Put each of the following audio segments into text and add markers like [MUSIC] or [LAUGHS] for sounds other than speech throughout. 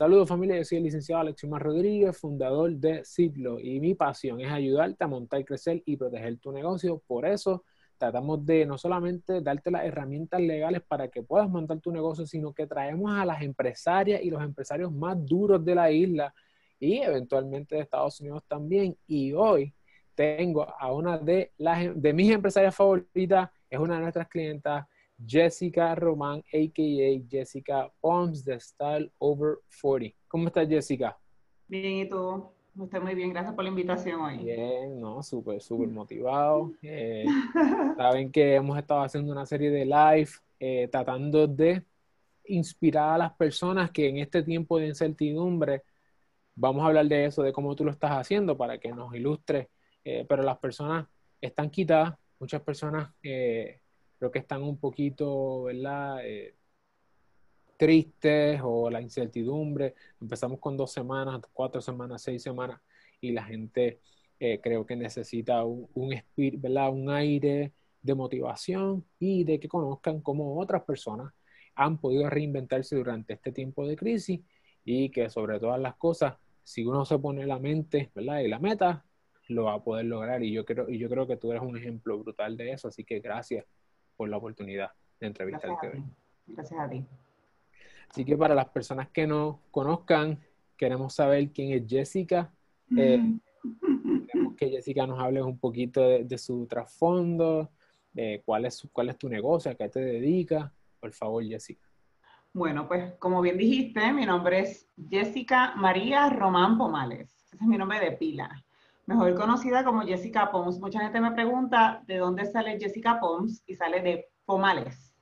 Saludos familia, yo soy el licenciado Alexiomar Rodríguez, fundador de Citlo y mi pasión es ayudarte a montar, crecer y proteger tu negocio. Por eso tratamos de no solamente darte las herramientas legales para que puedas montar tu negocio, sino que traemos a las empresarias y los empresarios más duros de la isla y eventualmente de Estados Unidos también. Y hoy tengo a una de, las, de mis empresarias favoritas, es una de nuestras clientas, Jessica Román, a.k.a. Jessica Poms de Style Over 40. ¿Cómo estás, Jessica? Bien, ¿y tú? Estoy muy bien, gracias por la invitación hoy. Bien, no, súper, súper [LAUGHS] motivado. Eh, [LAUGHS] saben que hemos estado haciendo una serie de live eh, tratando de inspirar a las personas que en este tiempo de incertidumbre, vamos a hablar de eso, de cómo tú lo estás haciendo para que nos ilustre, eh, pero las personas están quitadas, muchas personas creo que están un poquito, ¿verdad? Eh, tristes o la incertidumbre. Empezamos con dos semanas, cuatro semanas, seis semanas y la gente eh, creo que necesita un, un, ¿verdad? un aire de motivación y de que conozcan cómo otras personas han podido reinventarse durante este tiempo de crisis y que sobre todas las cosas, si uno se pone la mente ¿verdad? y la meta, lo va a poder lograr. Y yo creo, y yo creo que tú eres un ejemplo brutal de eso, así que gracias por la oportunidad de entrevistarte hoy. Gracias a ti. Así que para las personas que no conozcan, queremos saber quién es Jessica. Eh, queremos que Jessica nos hable un poquito de, su trasfondo, de cuál es, cuál es tu negocio, a qué te dedicas. Por favor, Jessica. Bueno, pues como bien dijiste, mi nombre es Jessica María Román Pomales. Ese es mi nombre de pila mejor conocida como Jessica Poms. Mucha gente me pregunta de dónde sale Jessica Poms y sale de Pomales.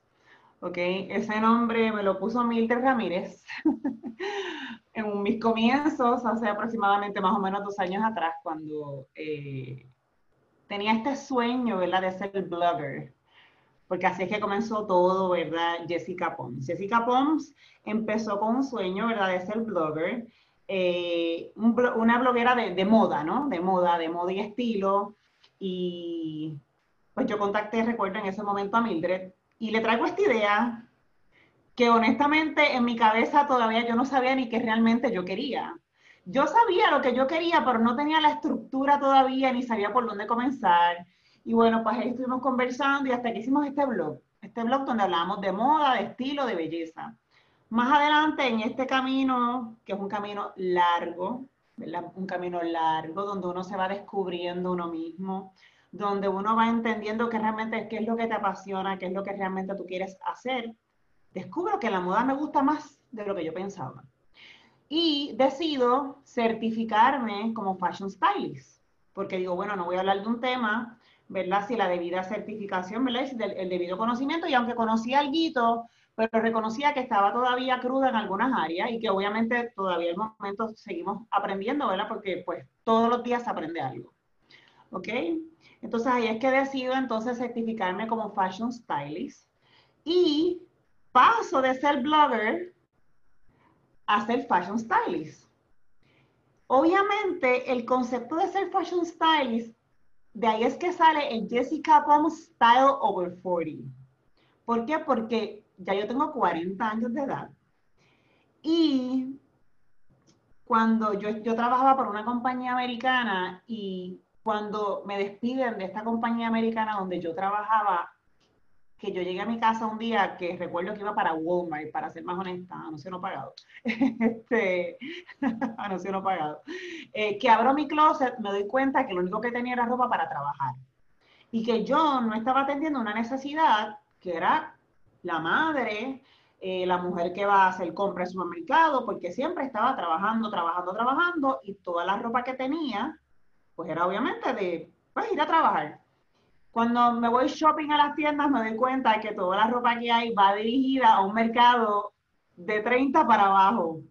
¿Ok? Ese nombre me lo puso Mildred Ramírez [LAUGHS] en mis comienzos, hace aproximadamente más o menos dos años atrás, cuando eh, tenía este sueño, ¿verdad?, de ser blogger. Porque así es que comenzó todo, ¿verdad? Jessica Poms. Jessica Poms empezó con un sueño, ¿verdad?, de ser blogger eh, una bloguera de, moda, ¿no? De moda, de moda y estilo. Y pues yo contacté, recuerdo, en ese momento a Mildred y le traigo esta idea que honestamente en mi cabeza todavía yo no sabía ni qué realmente yo quería. Yo sabía lo que yo quería, pero no tenía la estructura todavía, ni sabía por dónde comenzar. Y bueno, pues ahí estuvimos conversando y hasta que hicimos este blog, este blog donde hablábamos de moda, de estilo, de belleza. Más adelante en este camino, que es un camino largo, un camino largo donde uno se va descubriendo uno mismo, donde uno va entendiendo qué realmente qué es lo que te apasiona, qué es lo que realmente tú quieres hacer, descubro que la moda me gusta más de lo que yo pensaba. Y decido certificarme como fashion stylist, porque digo, bueno, no voy a hablar de un tema, ¿verdad? Si la debida certificación, ¿verdad? Si el, debido conocimiento, y aunque conocí algo, pero reconocía que estaba todavía cruda en algunas áreas y que obviamente todavía en el momento seguimos aprendiendo, ¿verdad? Porque pues todos los días se aprende algo. ¿Ok? Entonces ahí es que decido entonces certificarme como fashion stylist y paso de ser blogger a ser fashion stylist. Obviamente el concepto de ser fashion stylist, de ahí es que sale el Jessica Plum Style Over 40. ¿Por qué? Porque ya yo tengo 40 años de edad. Y cuando yo, yo trabajaba por una compañía americana y cuando me despiden de esta compañía americana donde yo trabajaba, que yo llegué a mi casa un día que recuerdo que iba para Walmart, para ser más honesta, anuncio no pagado, [LAUGHS] este, [LAUGHS] anuncio no pagado, eh, que abro mi closet, me doy cuenta que lo único que tenía era ropa para trabajar. Y que yo no estaba atendiendo una necesidad que era la madre, eh, la mujer que va a hacer compras en supermercado, porque siempre estaba trabajando, trabajando, trabajando y toda la ropa que tenía, pues era obviamente de pues, ir a trabajar. Cuando me voy shopping a las tiendas me doy cuenta que toda la ropa que hay va dirigida a un mercado de 30 para abajo,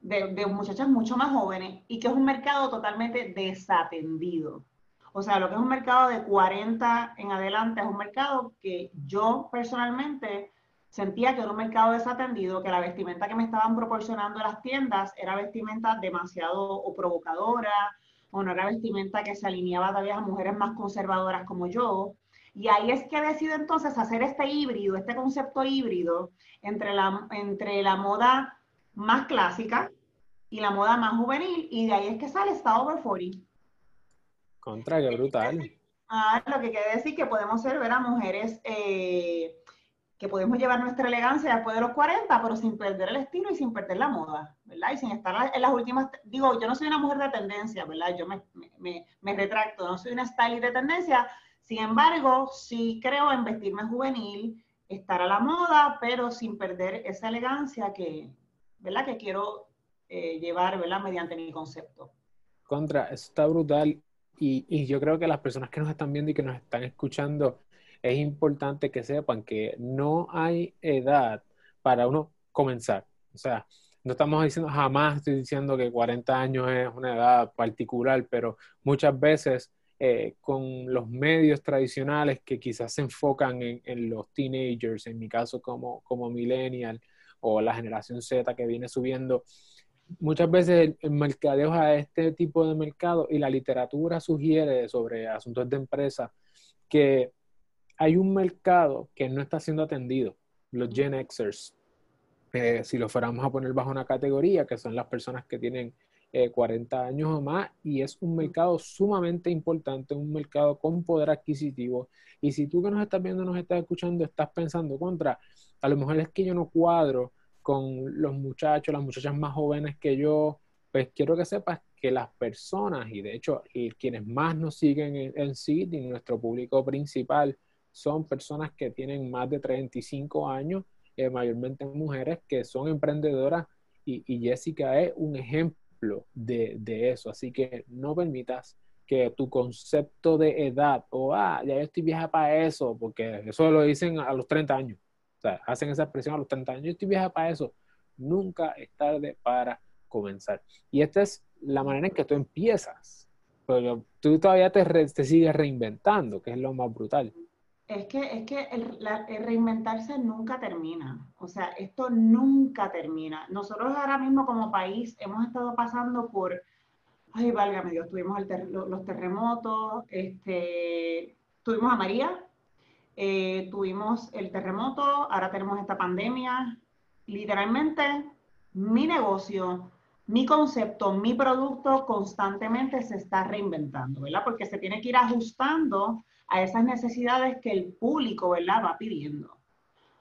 de, de muchachas mucho más jóvenes y que es un mercado totalmente desatendido. O sea, lo que es un mercado de 40 en adelante es un mercado que yo personalmente sentía que era un mercado desatendido, que la vestimenta que me estaban proporcionando las tiendas era vestimenta demasiado o provocadora, o no era vestimenta que se alineaba todavía a mujeres más conservadoras como yo. Y ahí es que decido entonces hacer este híbrido, este concepto híbrido entre la, entre la moda más clásica y la moda más juvenil, y de ahí es que sale Está Over 40. Contra, qué brutal. Ah, lo que quiere decir que podemos ser, ver a mujeres eh, que podemos llevar nuestra elegancia después de los 40, pero sin perder el estilo y sin perder la moda, ¿verdad? Y sin estar en las últimas, digo, yo no soy una mujer de tendencia, ¿verdad? Yo me, me, me retracto, no soy una stylist de tendencia, sin embargo, sí creo en vestirme juvenil, estar a la moda, pero sin perder esa elegancia que, ¿verdad? Que quiero eh, llevar, ¿verdad? Mediante mi concepto. Contra, eso está brutal. Y, y, yo creo que las personas que nos están viendo y que nos están escuchando, es importante que sepan que no hay edad para uno comenzar. O sea, no estamos diciendo, jamás estoy diciendo que 40 años es una edad particular, pero muchas veces eh, con los medios tradicionales que quizás se enfocan en, en, los teenagers, en mi caso como, como millennial o la generación Z que viene subiendo, muchas veces el, mercadeo a este tipo de mercado y la literatura sugiere sobre asuntos de empresa que hay un mercado que no está siendo atendido, los Gen Xers. Eh, si lo fuéramos a poner bajo una categoría, que son las personas que tienen 40 eh, años o más y es un mercado sumamente importante, un mercado con poder adquisitivo. Y si tú que nos estás viendo, nos estás escuchando, estás pensando contra, a lo mejor es que yo no cuadro con los muchachos, las muchachas más jóvenes que yo, pues quiero que sepas que las personas, y de hecho quienes más nos siguen en, en y nuestro público principal, son personas que tienen más de 35 años, eh, mayormente mujeres que son emprendedoras y, y Jessica es un ejemplo de, eso. Así que no permitas que tu concepto de edad o, ah, ya yo estoy vieja para eso, porque eso lo dicen a los 30 años. O sea, hacen esa expresión a los 30 años, yo estoy vieja para eso. Nunca es tarde para comenzar. Y esta es la manera en que tú empiezas. Pero tú todavía te, te sigues reinventando, que es lo más brutal. Es que, es que el, reinventarse nunca termina. O sea, esto nunca termina. Nosotros ahora mismo como país hemos estado pasando por, ay, válgame Dios, tuvimos los terremotos, este, tuvimos a María, eh, tuvimos el terremoto, ahora tenemos esta pandemia. Literalmente, mi negocio, mi concepto, mi producto constantemente se está reinventando, ¿verdad? Porque se tiene que ir ajustando a esas necesidades que el público, ¿verdad? Va pidiendo.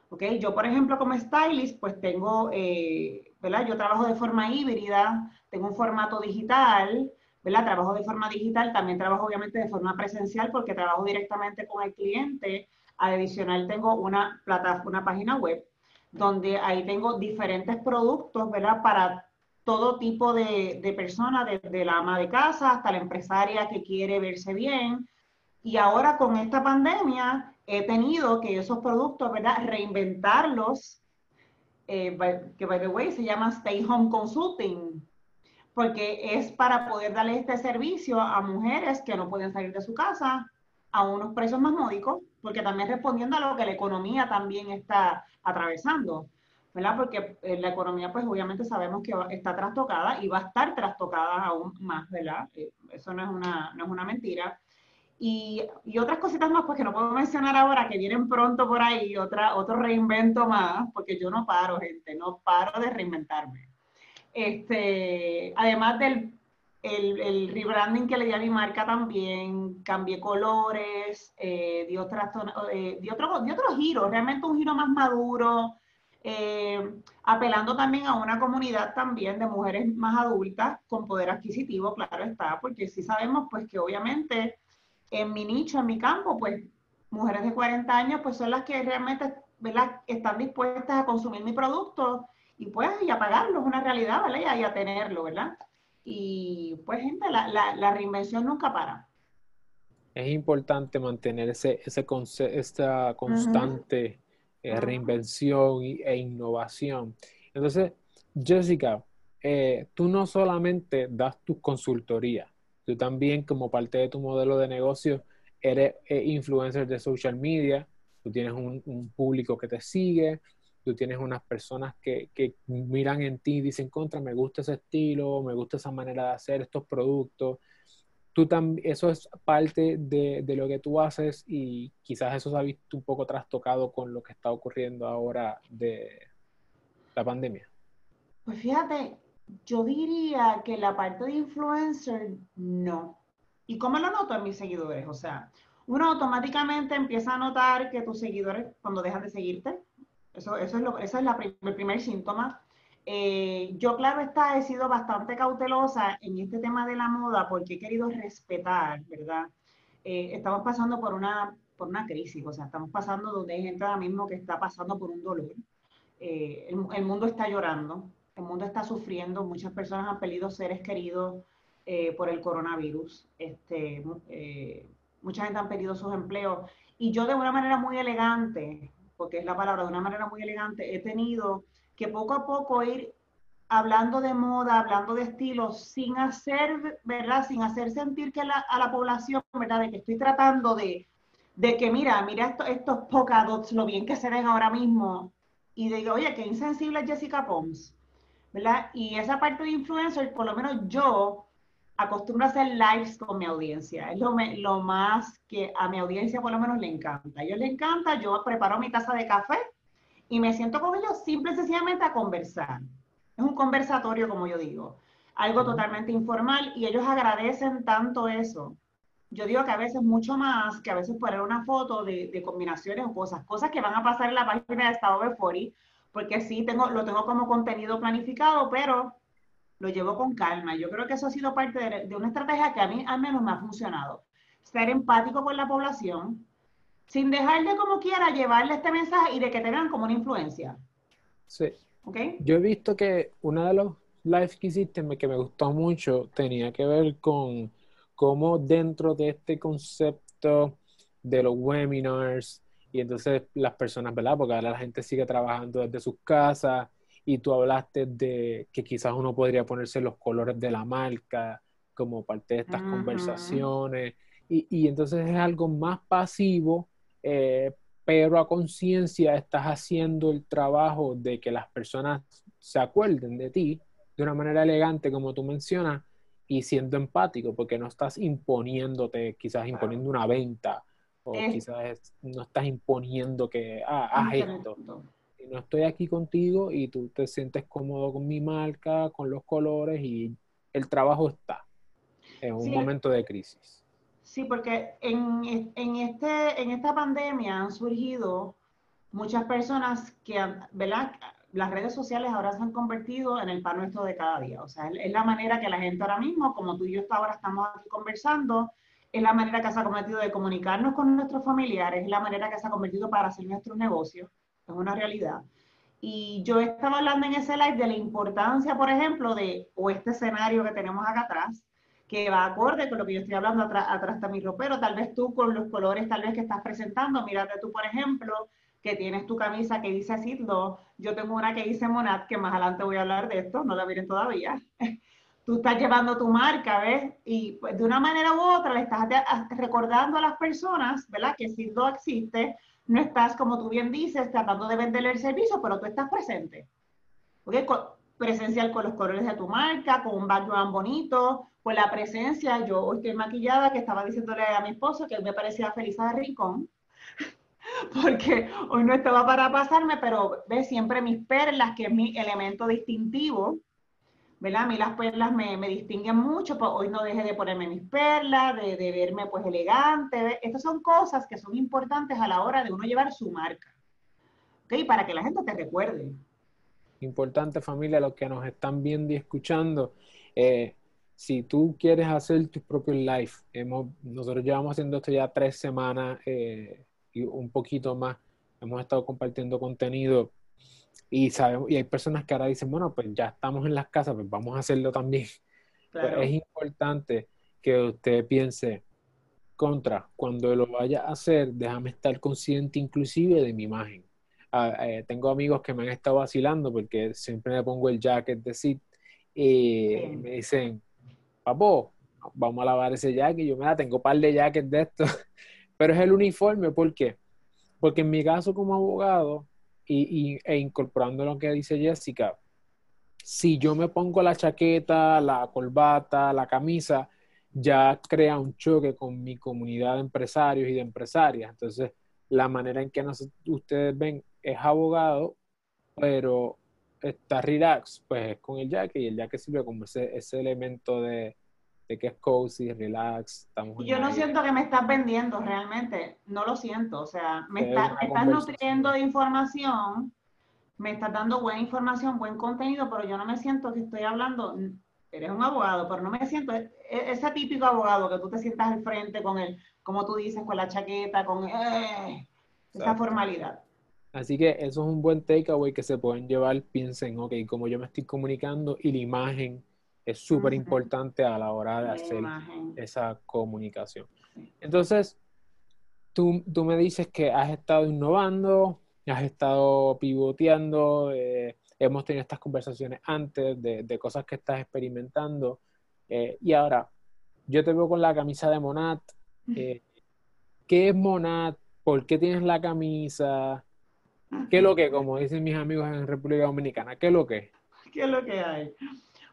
¿Ok? Yo, por ejemplo, como stylist, pues tengo, eh, ¿verdad? Yo trabajo de forma híbrida, tengo un formato digital, ¿verdad? Trabajo de forma digital, también trabajo obviamente de forma presencial porque trabajo directamente con el cliente. Adicional, tengo una plataforma, una página web donde ahí tengo diferentes productos, ¿verdad? Para todo tipo de, de personas, desde la ama de casa hasta la empresaria que quiere verse bien, y ahora con esta pandemia he tenido que esos productos, ¿verdad? Reinventarlos, eh, que by the way se llama Stay Home Consulting, porque es para poder darle este servicio a mujeres que no pueden salir de su casa a unos precios más módicos, porque también respondiendo a lo que la economía también está atravesando, ¿verdad? Porque eh, la economía, pues obviamente sabemos que está trastocada y va a estar trastocada aún más, ¿verdad? Eh, eso no es una, no es una mentira. Y, y, otras cositas más, pues que no puedo mencionar ahora, que vienen pronto por ahí, otra, otro reinvento más, porque yo no paro, gente, no paro de reinventarme. Este, además del el, rebranding que le di a mi marca también, cambié colores, eh, di, otra, eh, di, otro, di giro, realmente un giro más maduro, eh, apelando también a una comunidad también de mujeres más adultas con poder adquisitivo, claro está, porque sí sabemos pues que obviamente en mi nicho, en mi campo, pues mujeres de 40 años, pues son las que realmente están dispuestas a consumir mi producto y pues y a pagarlo, es una realidad, ¿vale? Y a, tenerlo, ¿verdad? Y pues gente, la, la, reinvención nunca para. Es importante mantener ese, ese esta constante eh, reinvención e innovación. Entonces, Jessica, eh, tú no solamente das tu consultoría, Tú también, como parte de tu modelo de negocio, eres eh, influencer de social media, tú tienes un, público que te sigue, tú tienes unas personas que, miran en ti y dicen, contra, me gusta ese estilo, me gusta esa manera de hacer estos productos. Tú eso es parte de, de, lo que tú haces y quizás eso se ha visto un poco trastocado con lo que está ocurriendo ahora de la pandemia. Pues fíjate, yo diría que la parte de influencer no. ¿Y cómo lo noto en mis seguidores? O sea, uno automáticamente empieza a notar que tus seguidores, cuando dejan de seguirte, eso, eso es lo, ese es la, el primer síntoma. Eh, yo, claro está, he sido bastante cautelosa en este tema de la moda porque he querido respetar, ¿verdad? Eh, estamos pasando por una, por una crisis, o sea, estamos pasando donde hay gente ahora mismo que está pasando por un dolor. Eh, el, el, mundo está llorando, el mundo está sufriendo, muchas personas han perdido seres queridos por el coronavirus, este, mucha gente han perdido sus empleos y yo de una manera muy elegante, porque es la palabra, de una manera muy elegante, he tenido que poco a poco ir hablando de moda, hablando de estilos, sin hacer, ¿verdad? Sin hacer sentir que a la población, ¿verdad? De que estoy tratando de, de que, mira, mira esto, estos polka dots, lo bien que se ven ahora mismo, y digo, oye, qué insensible es Jessica Pons, ¿verdad? Y esa parte de influencer, por lo menos yo acostumbro a hacer lives con mi audiencia. Es lo, lo más que a mi audiencia por lo menos le encanta. A ellos les encanta, yo preparo mi taza de café, y me siento con ellos simple y sencillamente a conversar. Es un conversatorio, como yo digo, algo totalmente informal y ellos agradecen tanto eso. Yo digo que a veces mucho más que a veces poner una foto de, de combinaciones o cosas, cosas que van a pasar en la página de Estado de Fori, porque sí tengo, lo tengo como contenido planificado, pero lo llevo con calma. Yo creo que eso ha sido parte de, de una estrategia que a mí al menos me ha funcionado. Ser empático con la población, sin dejarle como quiera llevarle este mensaje y de que te vean como una influencia. Sí. ¿Okay? Yo he visto que una de los lives que hiciste que me gustó mucho tenía que ver con cómo dentro de este concepto de los webinars y entonces las personas, ¿verdad? Porque ahora la gente sigue trabajando desde sus casas y tú hablaste de que quizás uno podría ponerse los colores de la marca como parte de estas conversaciones. Y, y entonces es algo más pasivo eh, pero a conciencia estás haciendo el trabajo de que las personas se acuerden de ti de una manera elegante, como tú mencionas, y siendo empático, porque no estás imponiéndote, quizás imponiendo una venta, o quizás no estás imponiendo que, ah, haz esto. No estoy aquí contigo y tú te sientes cómodo con mi marca, con los colores y el trabajo está en un momento de crisis. Sí, porque en, en, este, en esta pandemia han surgido muchas personas que, ¿verdad? Las redes sociales ahora se han convertido en el pan nuestro de cada día. O sea, es la manera que la gente ahora mismo, como tú y yo ahora estamos aquí conversando, es la manera que se ha convertido de comunicarnos con nuestros familiares, es la manera que se ha convertido para hacer nuestros negocios. Es una realidad. Y yo estaba hablando en ese live de la importancia, por ejemplo, de, o este escenario que tenemos acá atrás, que va acorde con lo que yo estoy hablando, atrás, atrás está mi ropero, tal vez tú con los colores tal vez que estás presentando, mírate tú por ejemplo, que tienes tu camisa que dice Sidlo, yo tengo una que dice Monat, que más adelante voy a hablar de esto, no la miren todavía. [LAUGHS] Tú estás llevando tu marca, ¿ves? Y pues, de una manera u otra le estás recordando a las personas, ¿verdad? Que Sidlo existe, no estás, como tú bien dices, tratando de venderle el servicio, pero tú estás presente. ¿Ok? presencial con los colores de tu marca, con un background bonito, pues la presencia, yo hoy estoy maquillada, que estaba diciéndole a mi esposo que me parecía feliz de rincón, [LAUGHS] porque hoy no estaba para pasarme, pero ve siempre mis perlas, que es mi elemento distintivo, ¿verdad? A mí las perlas me, me distinguen mucho, pues hoy no dejé de ponerme mis perlas, de, de verme pues elegante, estas son cosas que son importantes a la hora de uno llevar su marca, ¿ok? Para que la gente te recuerde. Importante familia, los que nos están viendo y escuchando, eh, si tú quieres hacer tus propios live, hemos, nosotros llevamos haciendo esto ya tres semanas eh, y un poquito más. Hemos estado compartiendo contenido y sabemos, y hay personas que ahora dicen, bueno, pues ya estamos en las casas, pues vamos a hacerlo también. [LAUGHS] Pues es importante que usted piense contra, cuando lo vaya a hacer, déjame estar consciente inclusive de mi imagen. Ah, eh, tengo amigos que me han estado vacilando porque siempre me pongo el jacket de Sid y me dicen, papo, vamos a lavar ese jacket. Yo, mira, tengo un par de jackets de estos. [LAUGHS] Pero es el uniforme, ¿por qué? Porque en mi caso como abogado, y, e incorporando lo que dice Jessica, si yo me pongo la chaqueta, la corbata, la camisa, ya crea un choque con mi comunidad de empresarios y de empresarias. Entonces, la manera en que ustedes ven es abogado, pero está relax, pues es con el jacket y el jacket sirve como ese, ese elemento de, de que es cozy, relax. Estamos yo no siento que me estás vendiendo realmente, no lo siento, o sea, me, está, me estás nutriendo de información, me estás dando buena información, buen contenido, pero yo no me siento que estoy hablando, eres un abogado, pero no me siento, e, e, ese típico abogado que tú te sientas al frente con él, como tú dices, con la chaqueta, con eh, esa formalidad. Así que eso es un buen takeaway que se pueden llevar. Piensen, ok, como yo me estoy comunicando y la imagen es súper importante a la hora de hacer esa comunicación. Entonces, tú, tú, me dices que has estado innovando, has estado pivoteando, eh, hemos tenido estas conversaciones antes de, de cosas que estás experimentando. Eh, y ahora, yo te veo con la camisa de Monat. Eh, ¿Qué es Monat? ¿Por qué tienes la camisa? ¿Qué es lo que, como dicen mis amigos en República Dominicana, qué es lo que? ¿Qué es lo que hay?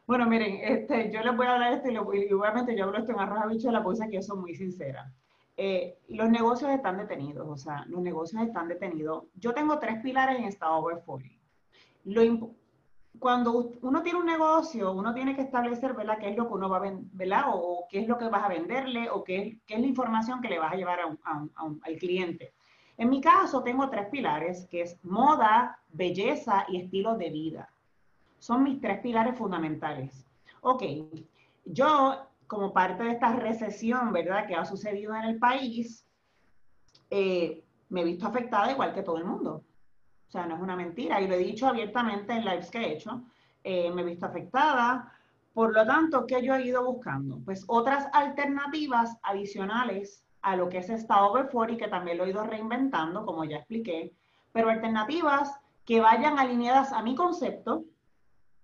Bueno, miren, este, yo les voy a hablar esto y, obviamente yo hablo esto en arroz la cosa que yo soy muy sincera. Eh, los negocios están detenidos, o sea, los negocios están detenidos. Yo tengo tres pilares en esta over Lo cuando uno tiene un negocio, uno tiene que establecer, ¿verdad?, qué es lo que uno va a vender, ¿verdad?, o, qué es lo que vas a venderle, o qué es, qué es la información que le vas a llevar al cliente. En mi caso, tengo tres pilares, que es moda, belleza y estilo de vida. Son mis tres pilares fundamentales. Ok, yo como parte de esta recesión, ¿verdad?, que ha sucedido en el país, eh, me he visto afectada igual que todo el mundo. O sea, no es una mentira. Y lo he dicho abiertamente en lives que he hecho. Eh, me he visto afectada. Por lo tanto, ¿qué yo he ido buscando? Pues otras alternativas adicionales a lo que es esta over y que también lo he ido reinventando, como ya expliqué, pero alternativas que vayan alineadas a mi concepto,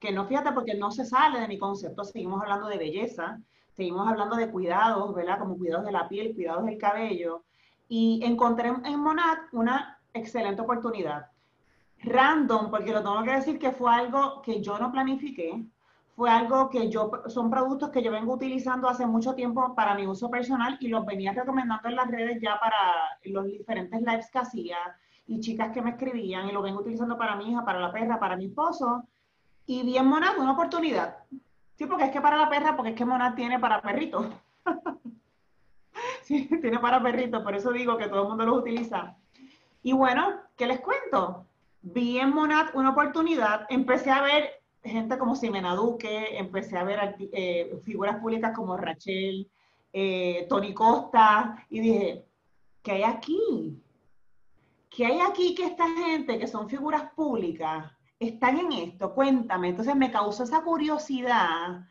que no fíjate porque no se sale de mi concepto, seguimos hablando de belleza, seguimos hablando de cuidados, ¿verdad? Como cuidados de la piel, cuidados del cabello, y encontré en Monat una excelente oportunidad. Random, porque lo tengo que decir que fue algo que yo no planifiqué, fue algo que yo, son productos que yo vengo utilizando hace mucho tiempo para mi uso personal y los venía recomendando en las redes ya para los diferentes lives que hacía y chicas que me escribían y lo vengo utilizando para mi hija, para la perra, para mi esposo y bien Monad, una oportunidad. Sí, porque es que para la perra, porque es que Monad tiene para perritos. [LAUGHS] sí, tiene para perritos, por eso digo que todo el mundo los utiliza. Y bueno, ¿qué les cuento? Vi en Monad una oportunidad, empecé a ver gente como Simena Duque, empecé a ver eh, figuras públicas como Rachel, eh, Tony Costa, y dije, ¿qué hay aquí? ¿Qué hay aquí que esta gente, que son figuras públicas, están en esto? Cuéntame. Entonces me causó esa curiosidad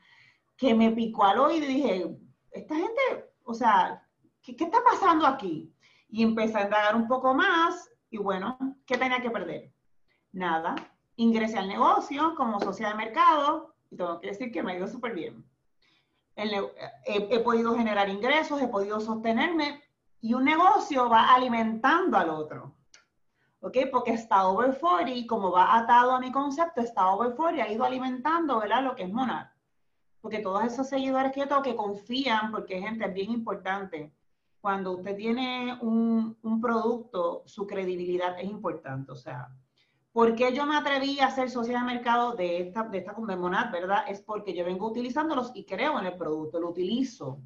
que me picó al oído y dije, esta gente, o sea, ¿qué, está pasando aquí? Y empecé a indagar un poco más y bueno, ¿qué tenía que perder? Nada, ingresé al negocio como socia de mercado y tengo que decir que me ha ido súper bien. He, podido generar ingresos, he podido sostenerme y un negocio va alimentando al otro. ¿Ok? Porque está over 40, como va atado a mi concepto, está over 40, ha ido alimentando, ¿verdad? Lo que es Monarch. Porque todos esos seguidores que yo tengo que confían, porque gente es bien importante. Cuando usted tiene un, un producto, su credibilidad es importante. O sea, ¿Por qué yo me atreví a ser socia de mercado de esta, de esta Monad, verdad? Es porque yo vengo utilizándolos y creo en el producto, lo utilizo.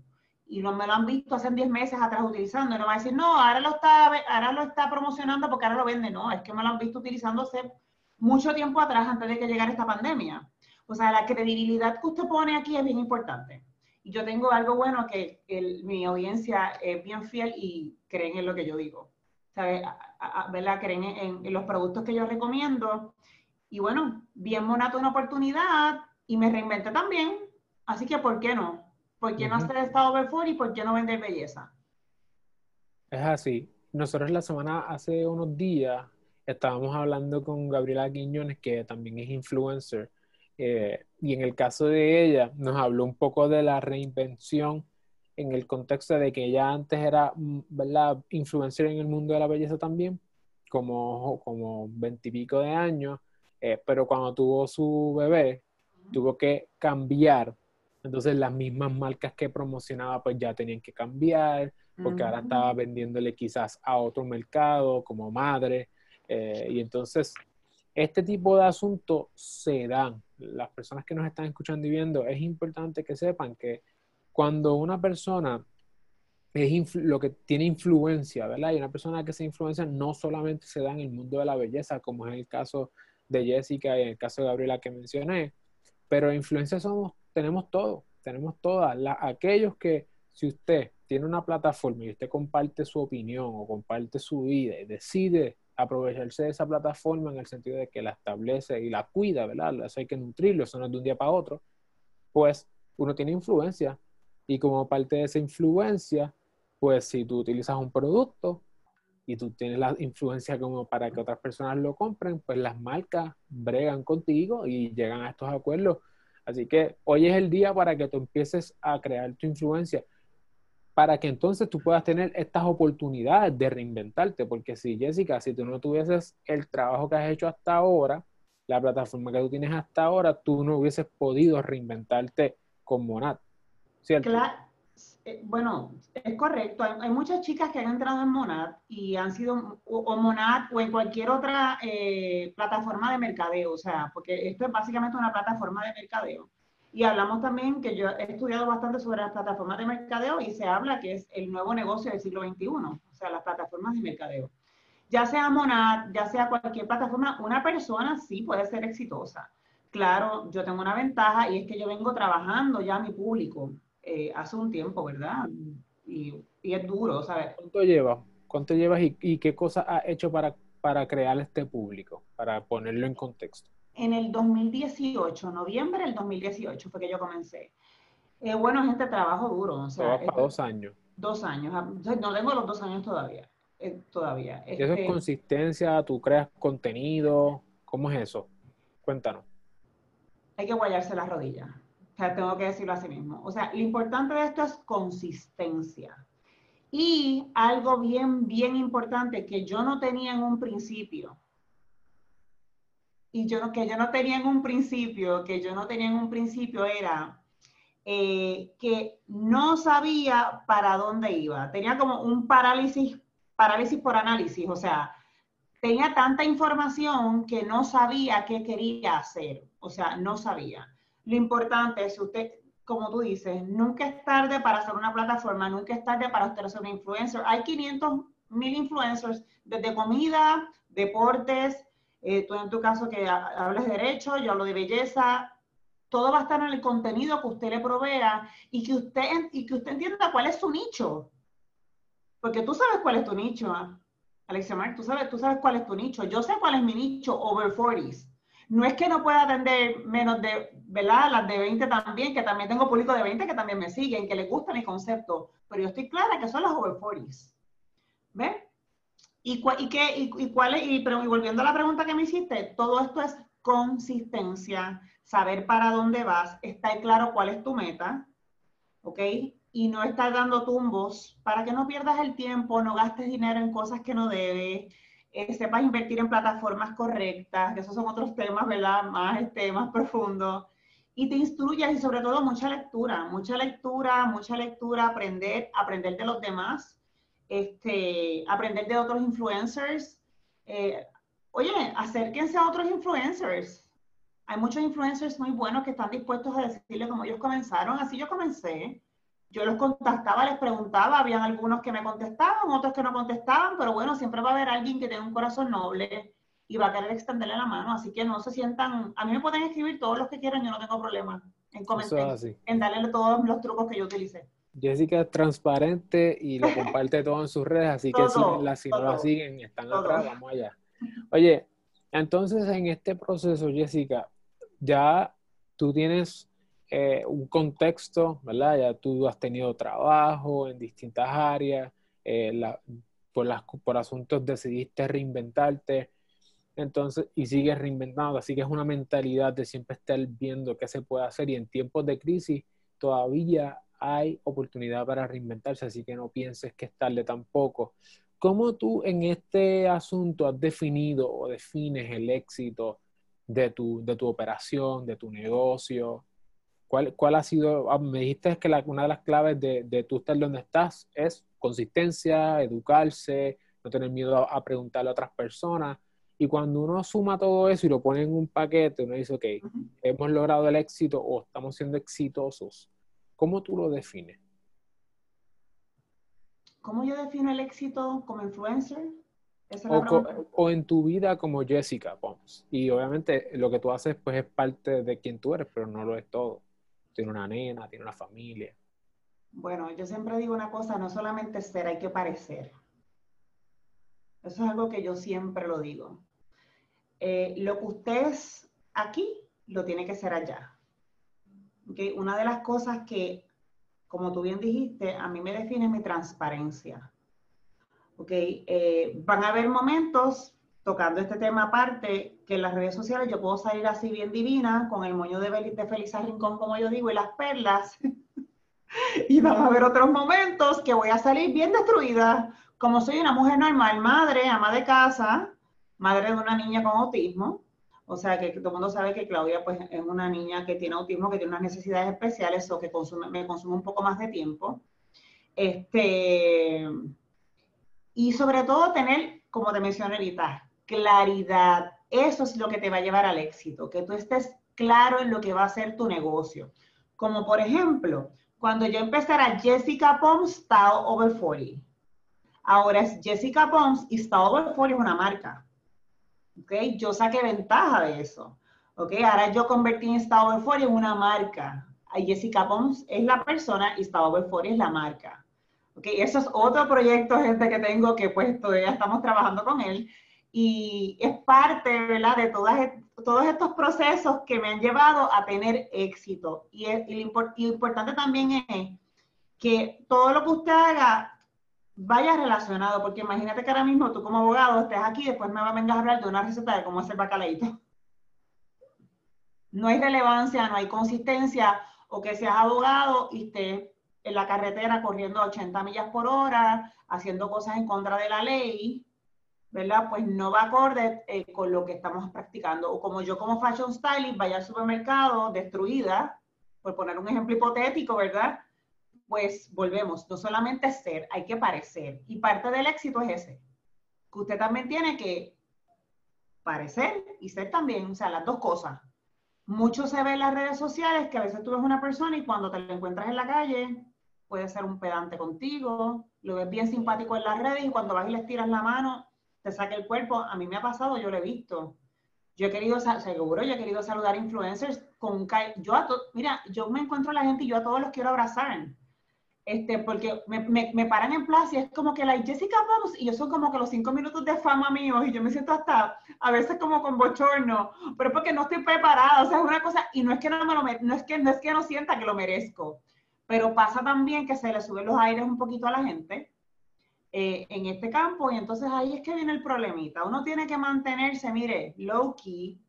Y no me lo han visto hace 10 meses atrás utilizando. Y no va a decir, no, ahora lo, está, ahora lo está promocionando porque ahora lo vende. No, es que me lo han visto utilizando hace mucho tiempo atrás, antes de que llegara esta pandemia. O sea, la credibilidad que usted pone aquí es bien importante. Y yo tengo algo bueno que mi audiencia es bien fiel y creen en lo que yo digo. ¿verdad? Creen en, los productos que yo recomiendo. Y bueno, bien monato una oportunidad y me reinventé también. Así que, ¿por qué no? ¿Por qué no hacer esta over y por qué no vender belleza? Es así. Nosotros la semana, hace unos días, estábamos hablando con Gabriela Quiñones, que también es influencer, eh, y en el caso de ella, nos habló un poco de la reinvención en el contexto de que ella antes era, mm, ¿verdad?, influencer en el mundo de la belleza también, como, como veintipico de años, eh, pero cuando tuvo su bebé, tuvo que cambiar. Entonces las mismas marcas que promocionaba pues ya tenían que cambiar, porque ahora estaba vendiéndole quizás a otro mercado como madre. Eh, y entonces este tipo de asuntos se dan. Las personas que nos están escuchando y viendo, es importante que sepan que cuando una persona es lo que tiene influencia, ¿verdad? Y una persona que se influencia no solamente se da en el mundo de la belleza, como es el caso de Jessica y en el caso de Gabriela que mencioné, pero influencia somos, tenemos todo, tenemos todas. aquellos que, si usted tiene una plataforma y usted comparte su opinión o comparte su vida y decide aprovecharse de esa plataforma en el sentido de que la establece y la cuida, ¿verdad? Eso hay que nutrirlo, eso no es de un día para otro, pues uno tiene influencia y como parte de esa influencia, pues si tú utilizas un producto y tú tienes la influencia como para que otras personas lo compren, pues las marcas bregan contigo y llegan a estos acuerdos. Así que hoy es el día para que tú empieces a crear tu influencia, para que entonces tú puedas tener estas oportunidades de reinventarte, porque si Jessica, si tú no tuvieses el trabajo que has hecho hasta ahora, la plataforma que tú tienes hasta ahora, tú no hubieses podido reinventarte con Monat. ¿cierto? Claro. Eh, bueno, es correcto. Hay, muchas chicas que han entrado en Monad y han sido o, Monad o en cualquier otra eh, plataforma de mercadeo, o sea, porque esto es básicamente una plataforma de mercadeo. Y hablamos también que yo he estudiado bastante sobre las plataformas de mercadeo y se habla que es el nuevo negocio del siglo XXI, o sea, las plataformas de mercadeo. Ya sea Monad, ya sea cualquier plataforma, una persona sí puede ser exitosa. Claro, yo tengo una ventaja y es que yo vengo trabajando ya mi público eh, hace un tiempo, ¿verdad? Y, es duro, ¿sabes? ¿Cuánto llevas? ¿Cuánto llevas y, qué cosas has hecho para, para crear este público, para ponerlo en contexto? En el 2018, noviembre del 2018 fue que yo comencé. Eh, bueno, gente, trabajo duro. O sea, para dos años. Dos años. Ah, no tengo los dos años todavía. Eh, todavía. ¿Y eso es este consistencia? ¿Tú creas contenido? ¿Cómo es eso? Cuéntanos. Hay que guayarse las rodillas. Sea, tengo que decirlo así mismo. O sea, lo importante de esto es consistencia. Y algo bien, bien importante que yo no tenía en un principio. Y yo que yo no tenía en un principio, que yo no tenía en un principio era eh, que no sabía para dónde iba. Tenía como un parálisis, parálisis por análisis. O sea, tenía tanta información que no sabía qué quería hacer. O sea, no sabía lo importante es usted, como tú dices, nunca es tarde para hacer una plataforma, nunca es tarde para usted ser un influencer. Hay 500 mil influencers desde comida, deportes, eh, tú en tu caso que hablas de derecho, yo hablo de belleza, todo va a estar en el contenido que usted le provea y que usted, y que usted entienda cuál es su nicho. Porque tú sabes cuál es tu nicho, ¿ah? Alexia Mark, tú sabes, tú sabes cuál es tu nicho. Yo sé cuál es mi nicho, over 40s. No es que no pueda atender menos de, ¿verdad? Las de 20 también, que también tengo público de 20 que también me siguen, que les gusta mi concepto, pero yo estoy clara que son las over 40s. ¿Ves? ¿Y, y, qué, y, es, y, pero, y volviendo a la pregunta que me hiciste, todo esto es consistencia, saber para dónde vas, estar claro cuál es tu meta, ¿ok? Y no estar dando tumbos para que no pierdas el tiempo, no gastes dinero en cosas que no debes, eh, sepas invertir en plataformas correctas, que esos son otros temas, ¿verdad? Más, este, más profundos. Y te instruyas y sobre todo mucha lectura, mucha lectura, mucha lectura, aprender, aprender de los demás, este, aprender de otros influencers. Eh, oye, acérquense a otros influencers. Hay muchos influencers muy buenos que están dispuestos a decirle cómo ellos comenzaron. Así yo comencé yo los contactaba, les preguntaba, habían algunos que me contestaban, otros que no contestaban, pero bueno, siempre va a haber alguien que tenga un corazón noble y va a querer extenderle la mano, así que no se sientan, a mí me pueden escribir todos los que quieran, yo no tengo problema en comentar, en darle todos los trucos que yo utilicé. Jessica es transparente y lo comparte todo en sus redes, así [LAUGHS] que la, si no la siguen, están atrás, vamos allá. Oye, entonces en este proceso, Jessica, ya tú tienes eh, un contexto, ¿verdad? Ya tú has tenido trabajo en distintas áreas, eh, por, asuntos decidiste reinventarte, entonces, y sigues reinventando, así que es una mentalidad de siempre estar viendo qué se puede hacer y en tiempos de crisis todavía hay oportunidad para reinventarse, así que no pienses que es tarde tampoco. ¿Cómo tú en este asunto has definido o defines el éxito de tu, de tu operación, de tu negocio? ¿Cuál, cuál ha sido? Ah, me dijiste que una de las claves de, de tú estar donde estás es consistencia, educarse, no tener miedo a, preguntarle a otras personas. Y cuando uno suma todo eso y lo pone en un paquete, uno dice, ok, hemos logrado el éxito o estamos siendo exitosos. ¿Cómo tú lo defines? ¿Cómo yo defino el éxito como influencer? O, en tu vida como Jessica Pons. Y obviamente lo que tú haces pues es parte de quien tú eres, pero no lo es todo. Tiene una nena, tiene una familia. Bueno, yo siempre digo una cosa, no solamente ser, hay que parecer. Eso es algo que yo siempre lo digo. Eh, lo que usted es aquí, lo tiene que ser allá. ¿Okay? Una de las cosas que, como tú bien dijiste, a mí me define mi transparencia. ¿Okay? Eh, van a haber momentos, tocando este tema aparte, que en las redes sociales yo puedo salir así bien divina, con el moño de, de Felisa Rincón, como yo digo, y las perlas. [LAUGHS] y van a haber otros momentos que voy a salir bien destruida, como soy una mujer normal, madre, ama de casa, madre de una niña con autismo, o sea que todo el mundo sabe que Claudia pues es una niña que tiene autismo, que tiene unas necesidades especiales o que consume, me consume un poco más de tiempo. Este, y sobre todo tener, como te mencioné ahorita, claridad. Eso es lo que te va a llevar al éxito, que tú estés claro en lo que va a ser tu negocio. Como por ejemplo, cuando yo empecé a Jessica Poms Style Over 40. Ahora es Jessica Poms y Style Over 40 es una marca. ¿ok? Yo saqué ventaja de eso, ¿ok? Ahora yo convertí en Style 40 en una marca. Jessica Pons es la persona y Style 40 es la marca. ¿ok? Eso es otro proyecto, gente, que tengo que pues todavía estamos trabajando con él y es parte, ¿verdad? De todas, todos estos procesos que me han llevado a tener éxito. Y, es, y lo importante también es que todo lo que usted haga vaya relacionado, porque imagínate que ahora mismo tú como abogado estés aquí y después me vengas a hablar de una receta de cómo hacer bacalaíto. No hay relevancia, no hay consistencia, o que seas abogado y estés en la carretera corriendo a 80 millas por hora, haciendo cosas en contra de la ley, ¿verdad? Pues no va acorde eh, con lo que estamos practicando. O como yo como fashion stylist vaya al supermercado destruida, por poner un ejemplo hipotético, ¿verdad? pues volvemos, no solamente ser, hay que parecer. Y parte del éxito es ese, que usted también tiene que parecer y ser también, o sea, las dos cosas. Mucho se ve en las redes sociales que a veces tú ves una persona y cuando te la encuentras en la calle, puede ser un pedante contigo, lo ves bien simpático en las redes y cuando vas y le tiras la mano, te saca el cuerpo. A mí me ha pasado, yo lo he visto. Yo he querido, seguro, yo he querido saludar influencers con yo a mira, yo me encuentro a la gente y yo a todos los quiero abrazar este, porque me, paran en plaza y es como que la Jessica vamos y yo son como que los cinco minutos de fama míos y yo me siento hasta a veces como con bochorno, pero porque no estoy preparada, o sea, es una cosa, y no es que no me lo no es que no es que no sienta que lo merezco, pero pasa también que se le suben los aires un poquito a la gente eh, en este campo y entonces ahí es que viene el problemita. Uno tiene que mantenerse, mire, low key,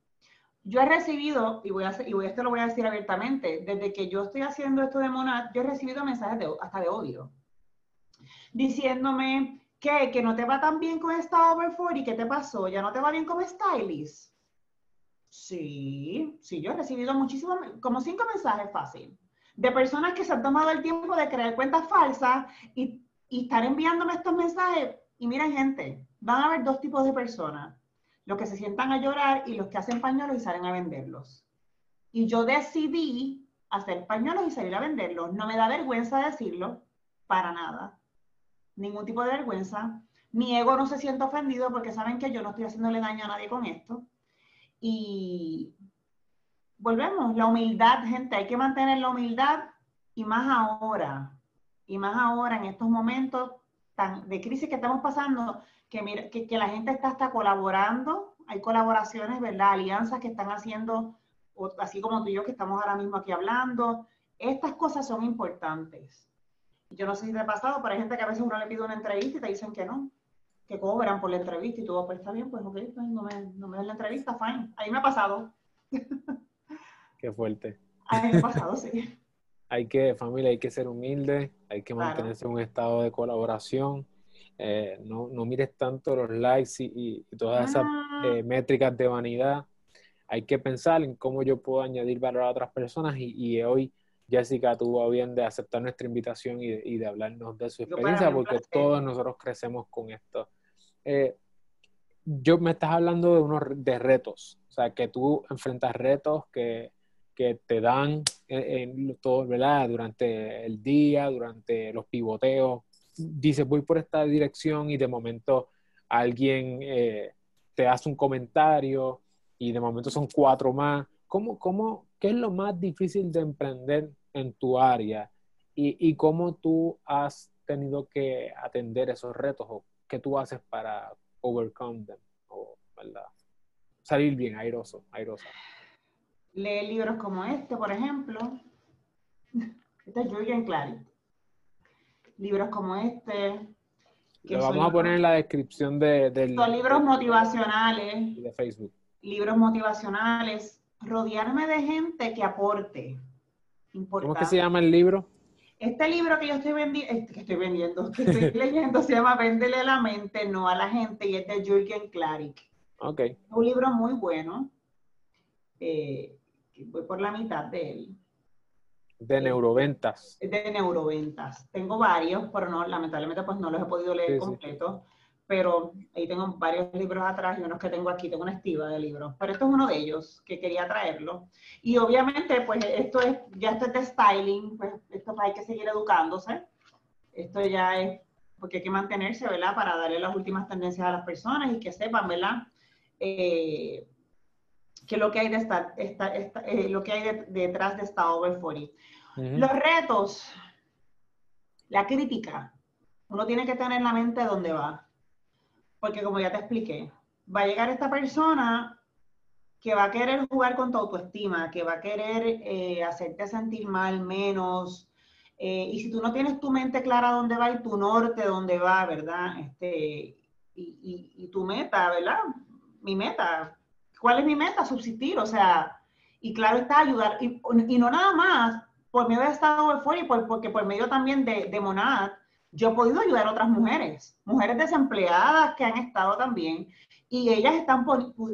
yo he recibido, y, voy a, y esto lo voy a decir abiertamente, desde que yo estoy haciendo esto de Monad, yo he recibido mensajes de, hasta de odio, diciéndome que, que no te va tan bien con esta over 40, ¿qué te pasó? ¿Ya no te va bien como stylist? Sí, sí, yo he recibido muchísimos, como cinco mensajes fácil, de personas que se han tomado el tiempo de crear cuentas falsas y, y estar enviándome estos mensajes. Y miren, gente, van a haber dos tipos de personas los que se sientan a llorar y los que hacen pañuelos y salen a venderlos. Y yo decidí hacer pañuelos y salir a venderlos. No me da vergüenza decirlo, para nada. Ningún tipo de vergüenza. Mi ego no se siente ofendido porque saben que yo no estoy haciéndole daño a nadie con esto. Y volvemos, la humildad, gente, hay que mantener la humildad y más ahora, y más ahora en estos momentos tan de crisis que estamos pasando, que, mira, que, la gente está hasta colaborando, hay colaboraciones, ¿verdad? Alianzas que están haciendo, así como tú y yo que estamos ahora mismo aquí hablando. Estas cosas son importantes. Yo no sé si te ha pasado, pero hay gente que a veces uno le pide una entrevista y te dicen que no, que cobran por la entrevista y todo, pues está bien, pues ok, pues no me, no me den la entrevista, fine. Ahí me ha pasado. Qué fuerte. Ahí me ha pasado, sí. hay que, familia, hay que ser humilde, hay que mantenerse en un estado de colaboración eh, no, no, mires tanto los likes y, todas esas ah. eh, métricas de vanidad. Hay que pensar en cómo yo puedo añadir valor a otras personas y, hoy Jessica tuvo bien de aceptar nuestra invitación y de, hablarnos de su experiencia porque todos nosotros crecemos con esto. Eh, yo me estás hablando de unos de retos, o sea, que tú enfrentas retos que, que te dan en, todo, ¿verdad? Durante el día, durante los pivoteos, dices voy por esta dirección y de momento alguien eh, te hace un comentario y de momento son cuatro más. ¿Cómo, cómo, ¿Qué es lo más difícil de emprender en tu área y, y cómo tú has tenido que atender esos retos o qué tú haces para overcome them o ¿verdad? salir bien airoso, airosa? Lee libros como este, por ejemplo. Este es Julian Clary. Libros como este. Lo vamos a poner en la descripción de, del... Son libros motivacionales. De Facebook. Libros motivacionales. Rodearme de gente que aporte. ¿Cómo es que se llama el libro? Este libro que yo estoy, vendiendo, este que estoy vendiendo, que estoy [LAUGHS] leyendo, se llama Véndele la mente, no a la gente, y es de Jürgen Klarik. Ok. Un libro muy bueno. Eh, voy por la mitad de él. De neuroventas. De neuroventas. Tengo varios, pero no, lamentablemente pues no los he podido leer completos. Pero ahí tengo varios libros atrás y unos que tengo aquí, tengo una estiva de libros. Pero esto es uno de ellos que quería traerlo. Y obviamente, pues esto es, ya esto es de styling, pues esto hay que seguir educándose. Esto ya es, porque hay que mantenerse, ¿verdad? Para darle las últimas tendencias a las personas y que sepan, ¿verdad? Eh, que lo que hay, de esta, esta, eh, lo que hay detrás de esta Over 40. Los retos, la crítica, uno tiene que tener la mente donde va. Porque como ya te expliqué, va a llegar esta persona que va a querer jugar con tu autoestima, que va a querer eh, hacerte sentir mal, menos. Eh, y si tú no tienes tu mente clara dónde va y tu norte dónde va, ¿verdad? Este, y, y tu meta, ¿verdad? Mi meta, ¿Cuál es mi meta? Subsistir, o sea, y claro está ayudar, y, no nada más por medio de Estado de fuera y porque por medio también de, Monad, yo he podido ayudar a otras mujeres, mujeres desempleadas que han estado también, y ellas están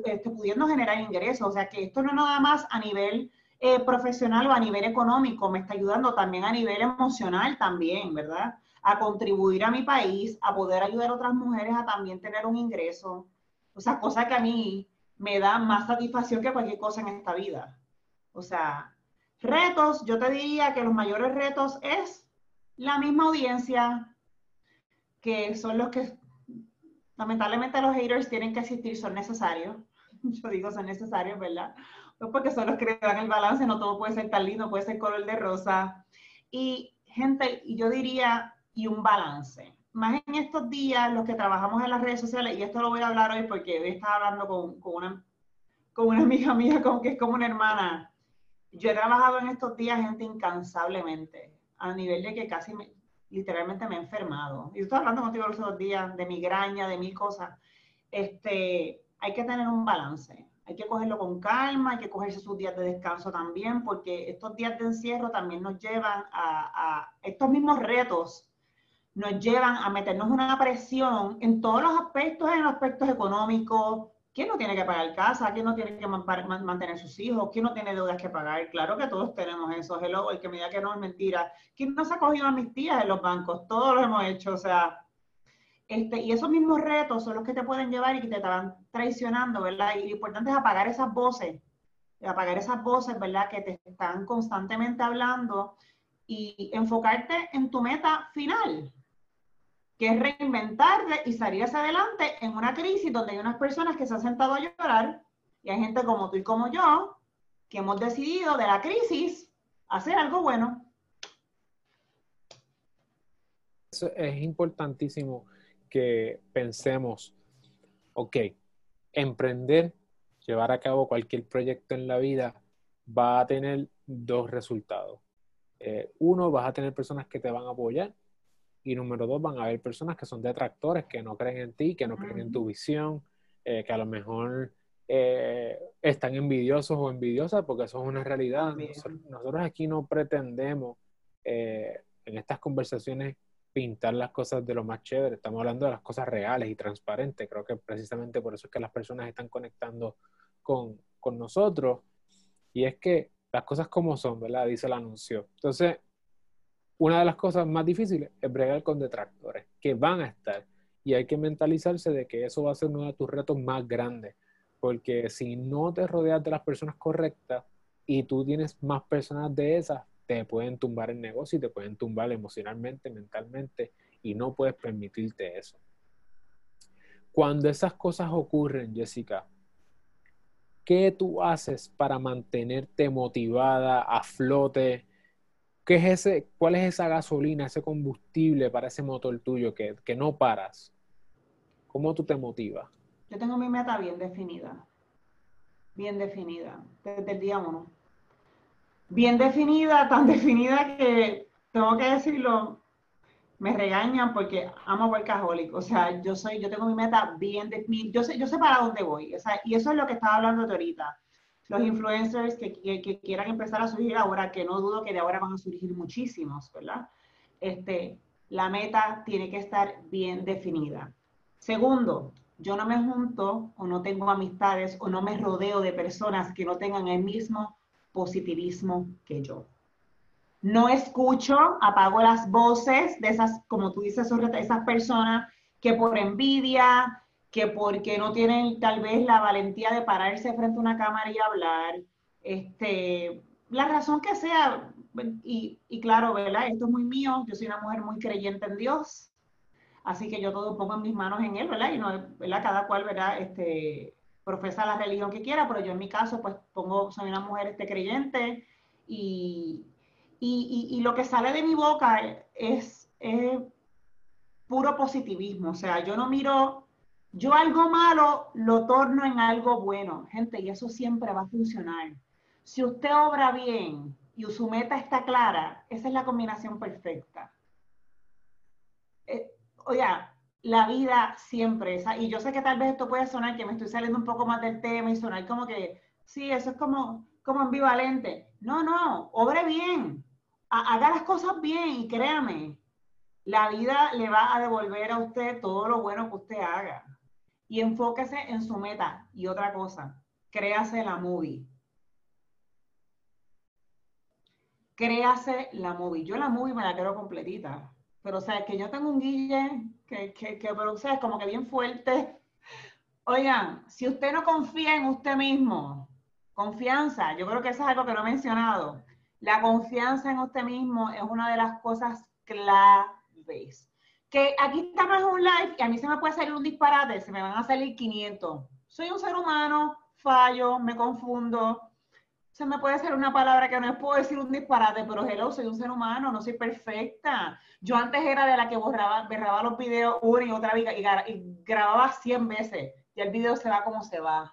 este, pudiendo generar ingresos, o sea que esto no nada más a nivel eh, profesional o a nivel económico, me está ayudando también a nivel emocional también, ¿verdad? A contribuir a mi país, a poder ayudar a otras mujeres a también tener un ingreso, o sea, cosa que a mí me da más satisfacción que cualquier cosa en esta vida. O sea, retos, yo te diría que los mayores retos es la misma audiencia, que son los que lamentablemente los haters tienen que existir, son necesarios. [LAUGHS] Yo digo son necesarios, ¿verdad? Porque son los que dan el balance, no todo puede ser tan lindo, puede ser color de rosa. Y gente, yo diría, y un balance más en estos días, los que trabajamos en las redes sociales, y esto lo voy a hablar hoy porque hoy estaba hablando con, con, una, con una amiga mía como que es como una hermana. Yo he trabajado en estos días gente incansablemente, a nivel de que casi me, literalmente me he enfermado. Y yo estoy hablando contigo los otros días de migraña, de mil cosas. Este, hay que tener un balance. Hay que cogerlo con calma, hay que cogerse sus días de descanso también, porque estos días de encierro también nos llevan a, a estos mismos retos nos llevan a meternos una presión en todos los aspectos, en los aspectos económicos. ¿Quién no tiene que pagar casa? ¿Quién no tiene que mantener sus hijos? ¿Quién no tiene deudas que pagar? Claro que todos tenemos eso. Hello, el que me diga que no es mentira. ¿Quién no se ha cogido a mis tías en los bancos? Todos lo hemos hecho. O sea, este, y esos mismos retos son los que te pueden llevar y que te van traicionando, ¿verdad? Y lo importante es apagar esas voces, apagar esas voces, ¿verdad? Que te están constantemente hablando y enfocarte en tu meta final que es reinventarte y salir hacia adelante en una crisis donde hay unas personas que se han sentado a llorar y hay gente como tú y como yo que hemos decidido de la crisis hacer algo bueno. es importantísimo que pensemos, ok, emprender, llevar a cabo cualquier proyecto en la vida va a tener dos resultados. Eh, uno, vas a tener personas que te van a apoyar y número dos, van a haber personas que son detractores, que no creen en ti, que no creen en tu visión, eh, que a lo mejor eh, están envidiosos o envidiosas, porque eso es una realidad. Nosotros, aquí no pretendemos eh, en estas conversaciones pintar las cosas de lo más chévere, estamos hablando de las cosas reales y transparentes. Creo que precisamente por eso es que las personas están conectando con, con nosotros. Y es que las cosas como son, ¿verdad? Dice el anuncio. Entonces, una de las cosas más difíciles es bregar con detractores, que van a estar. Y hay que mentalizarse de que eso va a ser uno de tus retos más grandes, porque si no te rodeas de las personas correctas y tú tienes más personas de esas, te pueden tumbar el negocio y te pueden tumbar emocionalmente, mentalmente, y no puedes permitirte eso. Cuando esas cosas ocurren, Jessica, ¿qué tú haces para mantenerte motivada, a flote? ¿Qué es ese, ¿Cuál es esa gasolina, ese combustible para ese motor tuyo que, que no paras? ¿Cómo tú te motivas? Yo tengo mi meta bien definida, bien definida, desde el día uno. Bien definida, tan [LAUGHS] definida que tengo que decirlo, me regañan porque amo workaholic. O sea, yo soy, yo tengo mi meta bien definida, yo sé, yo sé para dónde voy. O sea, y eso es lo que estaba hablando ahorita los influencers que, que, quieran empezar a surgir ahora, que no dudo que de ahora van a surgir muchísimos, ¿verdad? Este, la meta tiene que estar bien definida. Segundo, yo no me junto o no tengo amistades o no me rodeo de personas que no tengan el mismo positivismo que yo. No escucho, apago las voces de esas, como tú dices, esas personas que por envidia, que porque no tienen tal vez la valentía de pararse frente a una cámara y hablar, este, la razón que sea, y, y, claro, ¿verdad? Esto es muy mío, yo soy una mujer muy creyente en Dios, así que yo todo pongo en mis manos en Él, ¿verdad? Y no, ¿verdad? Cada cual, ¿verdad? Este, profesa la religión que quiera, pero yo en mi caso, pues pongo, soy una mujer este, creyente y, y, y, lo que sale de mi boca es, es puro positivismo, o sea, yo no miro yo algo malo lo torno en algo bueno, gente, y eso siempre va a funcionar. Si usted obra bien y su meta está clara, esa es la combinación perfecta. Eh, oye, la vida siempre, esa, y yo sé que tal vez esto puede sonar que me estoy saliendo un poco más del tema y sonar como que, sí, eso es como, como ambivalente. No, no, obre bien, haga las cosas bien y créame, la vida le va a devolver a usted todo lo bueno que usted haga y enfóquese en su meta. Y otra cosa, créase la movie. Créase la movie. Yo la movie me la quiero completita. Pero, o sea, que yo tengo un guille que, que, que pero, o sea, es como que bien fuerte. [LAUGHS] Oigan, si usted no confía en usted mismo, confianza, yo creo que eso es algo que no he mencionado. La confianza en usted mismo es una de las cosas claves que aquí estamos en un live y a mí se me puede salir un disparate, se me van a salir 500. Soy un ser humano, fallo, me confundo. Se me puede salir una palabra que no es, puedo decir un disparate, pero hello, soy un ser humano, no soy perfecta. Yo antes era de la que borraba, borraba los videos una y otra vez y, grababa 100 veces y el video se va como se va.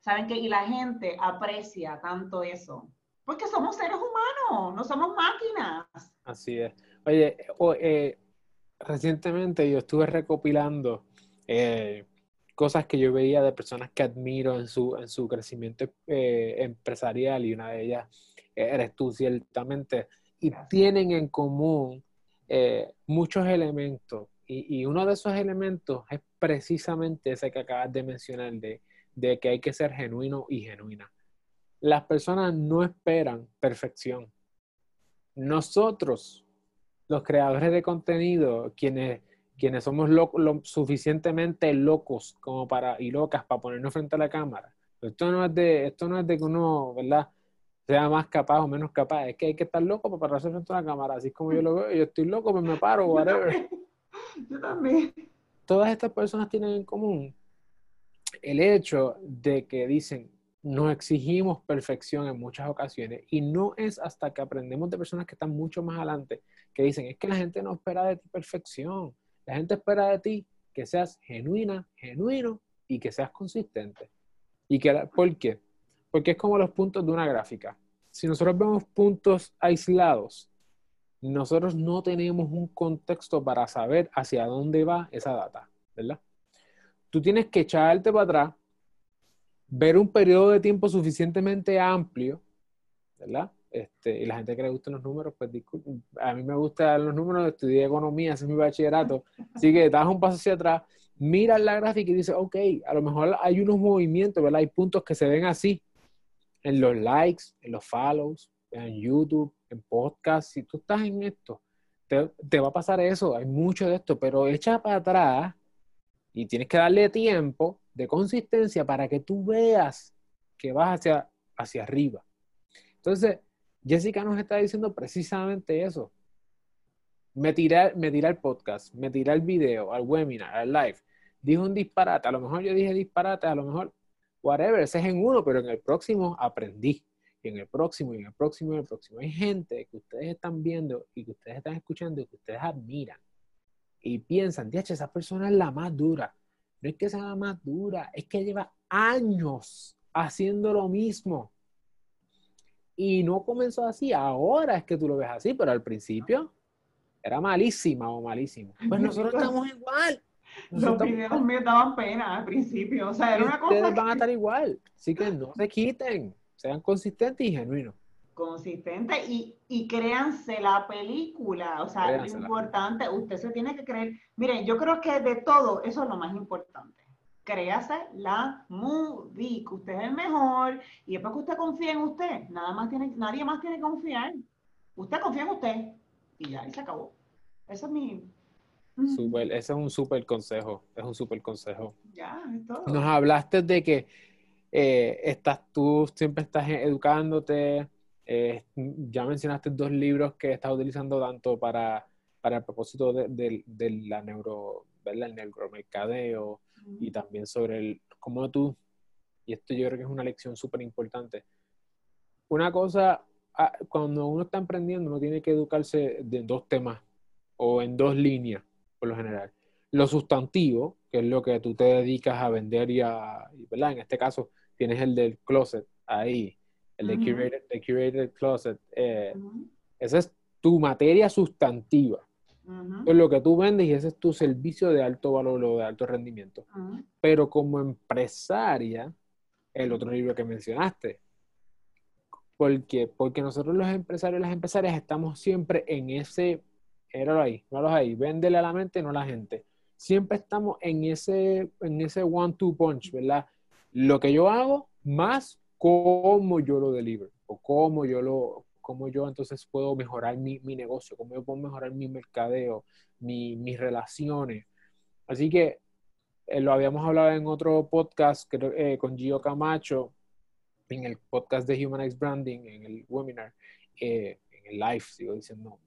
¿Saben qué? Y la gente aprecia tanto eso. Porque somos seres humanos, no somos máquinas. Así es. Oye, eh, recientemente yo estuve recopilando eh, cosas que yo veía de personas que admiro en su, en su crecimiento eh, empresarial y una de ellas eres tú ciertamente y tienen en común eh, muchos elementos y, y, uno de esos elementos es precisamente ese que acabas de mencionar de, de que hay que ser genuino y genuina. Las personas no esperan perfección. Nosotros los creadores de contenido, quienes, quienes somos lo, suficientemente locos como para, y locas para ponernos frente a la cámara. Esto no es de, esto no es de que uno, ¿verdad? sea más capaz o menos capaz, es que hay que estar loco para pararse frente a la cámara, así como yo lo veo, yo estoy loco, pues me paro, [LAUGHS] whatever. Yo también. Todas estas personas tienen en común el hecho de que dicen, no exigimos perfección en muchas ocasiones y no es hasta que aprendemos de personas que están mucho más adelante que dicen, es que la gente no espera de ti perfección, la gente espera de ti que seas genuina, genuino y que seas consistente. ¿Y que, por qué? Porque es como los puntos de una gráfica. Si nosotros vemos puntos aislados, nosotros no tenemos un contexto para saber hacia dónde va esa data, ¿verdad? Tú tienes que echarte para atrás ver un periodo de tiempo suficientemente amplio, ¿verdad? Este, y la gente que le gustan los números, pues a mí me gustan los números, estudié economía, ese es mi bachillerato, así que das un paso hacia atrás, miras la gráfica y dices, ok, a lo mejor hay unos movimientos, ¿verdad? Hay puntos que se ven así, en los likes, en los follows, en YouTube, en podcast, si tú estás en esto, te, te va a pasar eso, hay mucho de esto, pero echa para atrás Y tienes que darle tiempo de consistencia para que tú veas que vas hacia, hacia arriba. Entonces, Jessica nos está diciendo precisamente eso. Me tiré, me tiré el podcast, me tiré el video, al webinar, al live. Dijo un disparate. A lo mejor yo dije disparate, a lo mejor, whatever, ese es en uno, pero en el próximo aprendí. Y en el próximo, y en el próximo, y en el próximo. Hay gente que ustedes están viendo y que ustedes están escuchando y que ustedes admiran. Y piensan, diache, esa persona es la más dura. No es que sea la más dura, es que lleva años haciendo lo mismo. Y no comenzó así, ahora es que tú lo ves así, pero al principio era malísima o malísimo. Pues nosotros estamos igual. Los videos me daban pena al principio, o sea, era una cosa. Ustedes van a estar igual, así que no se quiten, sean consistentes y genuinos. Consistentes y, y créanse la película, o sea, lo importante, usted se tiene que creer. Miren, yo creo que de todo, eso es lo más importante créase la movie, que usted es el mejor, y después que usted confía en usted, nada más tiene, nadie más tiene que confiar. Usted confía en usted, y ya, y se acabó. Ese es mi... Super, ese es un súper consejo, es un súper consejo. Ya, es todo. Nos hablaste de que eh, estás, tú siempre estás educándote, eh, ya mencionaste dos libros que estás utilizando tanto para, para el propósito de, de la neuro, ¿verdad? el neuromercadeo, y también sobre el, cómo tú, y esto yo creo que es una lección súper importante. Una cosa, ah, cuando uno está emprendiendo, uno tiene que educarse de dos temas o en dos líneas, por lo general. Lo sustantivo, que es lo que tú te dedicas a vender y a, ¿verdad? En este caso, tienes el del closet ahí, el de curated, closet. Eh, esa es tu materia sustantiva es lo que tú vendes y ese es tu servicio de alto valor o de alto rendimiento. Pero como empresaria, el otro libro que mencionaste, porque, porque nosotros los empresarios y las empresarias estamos siempre en ese, era ahí, no los ahí, véndele a la mente, no a la gente. Siempre estamos en ese, en ese one-two punch, ¿verdad? Lo que yo hago más cómo yo lo deliver o cómo yo lo, cómo yo entonces puedo mejorar mi, negocio, cómo yo puedo mejorar mi mercadeo, mis relaciones. Así que eh, lo habíamos hablado en otro podcast eh, con Gio Camacho, en el podcast de Humanize Branding, en el webinar, eh, en el live, sigo diciendo,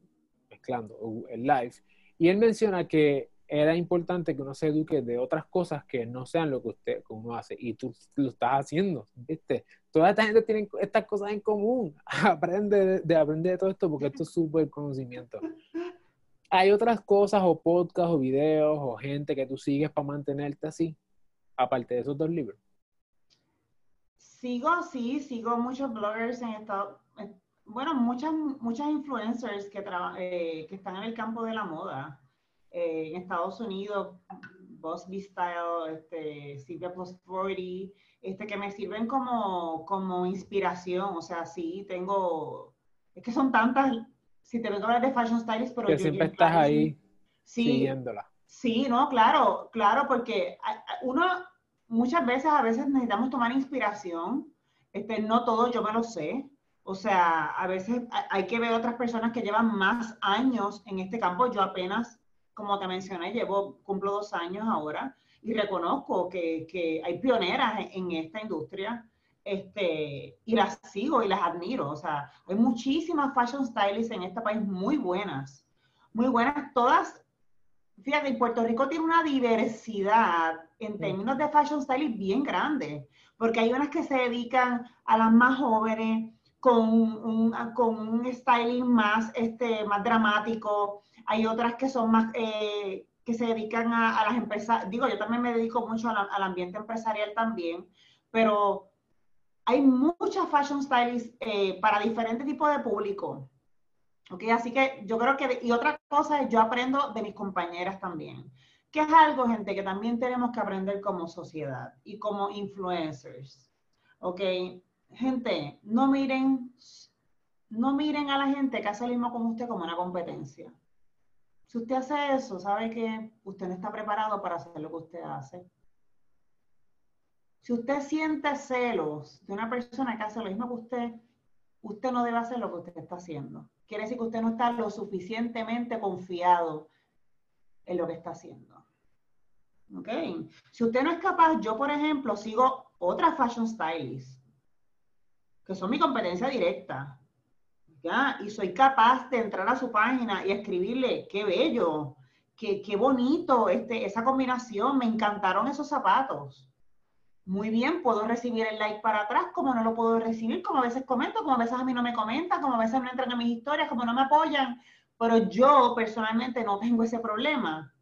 mezclando, el live. Y él menciona que era importante que uno se eduque de otras cosas que no sean lo que usted que uno hace y tú lo estás haciendo, ¿viste? Toda esta gente tiene estas cosas en común. [LAUGHS] Aprende de, aprender de todo esto porque esto es súper conocimiento. Hay otras cosas o podcasts o videos o gente que tú sigues para mantenerte así, aparte de esos dos libros. Sigo, sí, sigo muchos bloggers en Estados bueno, muchas, muchas influencers que, eh, que están en el campo de la moda eh, en Estados Unidos, Boss Style, este, Silvia Plus 40, este, que me sirven como, como inspiración. O sea, sí, tengo, es que son tantas, si te vengo a hablar de Fashion Stylist, pero... Que siempre estás ahí sí, siguiéndola. Sí, no, claro, claro, porque uno, muchas veces, a veces necesitamos tomar inspiración. Este, no todo yo me lo sé. O sea, a veces hay que ver otras personas que llevan más años en este campo. Yo apenas como te mencioné, llevo, cumplo dos años ahora y reconozco que, que hay pioneras en, esta industria este, y las sigo y las admiro. O sea, hay muchísimas fashion stylists en este país muy buenas, muy buenas, todas. Fíjate, Puerto Rico tiene una diversidad en términos de fashion stylist bien grande, porque hay unas que se dedican a las más jóvenes con un, con un styling más, este, más dramático, hay otras que son más, eh, que se dedican a, las empresas, digo, yo también me dedico mucho al ambiente empresarial también, pero hay muchas fashion stylists eh, para diferentes tipos de público. ¿Ok? Así que yo creo que, y otra cosa es, yo aprendo de mis compañeras también, que es algo, gente, que también tenemos que aprender como sociedad y como influencers. ¿Ok? Gente, no miren, no miren a la gente que hace lo mismo con usted como una competencia. Si usted hace eso, sabe que usted no está preparado para hacer lo que usted hace. Si usted siente celos de una persona que hace lo mismo que usted, usted no debe hacer lo que usted está haciendo. Quiere decir que usted no está lo suficientemente confiado en lo que está haciendo. ¿Ok? Si usted no es capaz, yo por ejemplo sigo otras fashion stylists, que son mi competencia directa. ¿Ya? Y soy capaz de entrar a su página y escribirle, qué bello, qué, qué bonito este, esa combinación, me encantaron esos zapatos. Muy bien, puedo recibir el like para atrás, como no lo puedo recibir, como a veces comento, como a veces a mí no me comentan, como a veces no entran a mis historias, como no me apoyan, pero yo personalmente no tengo ese problema.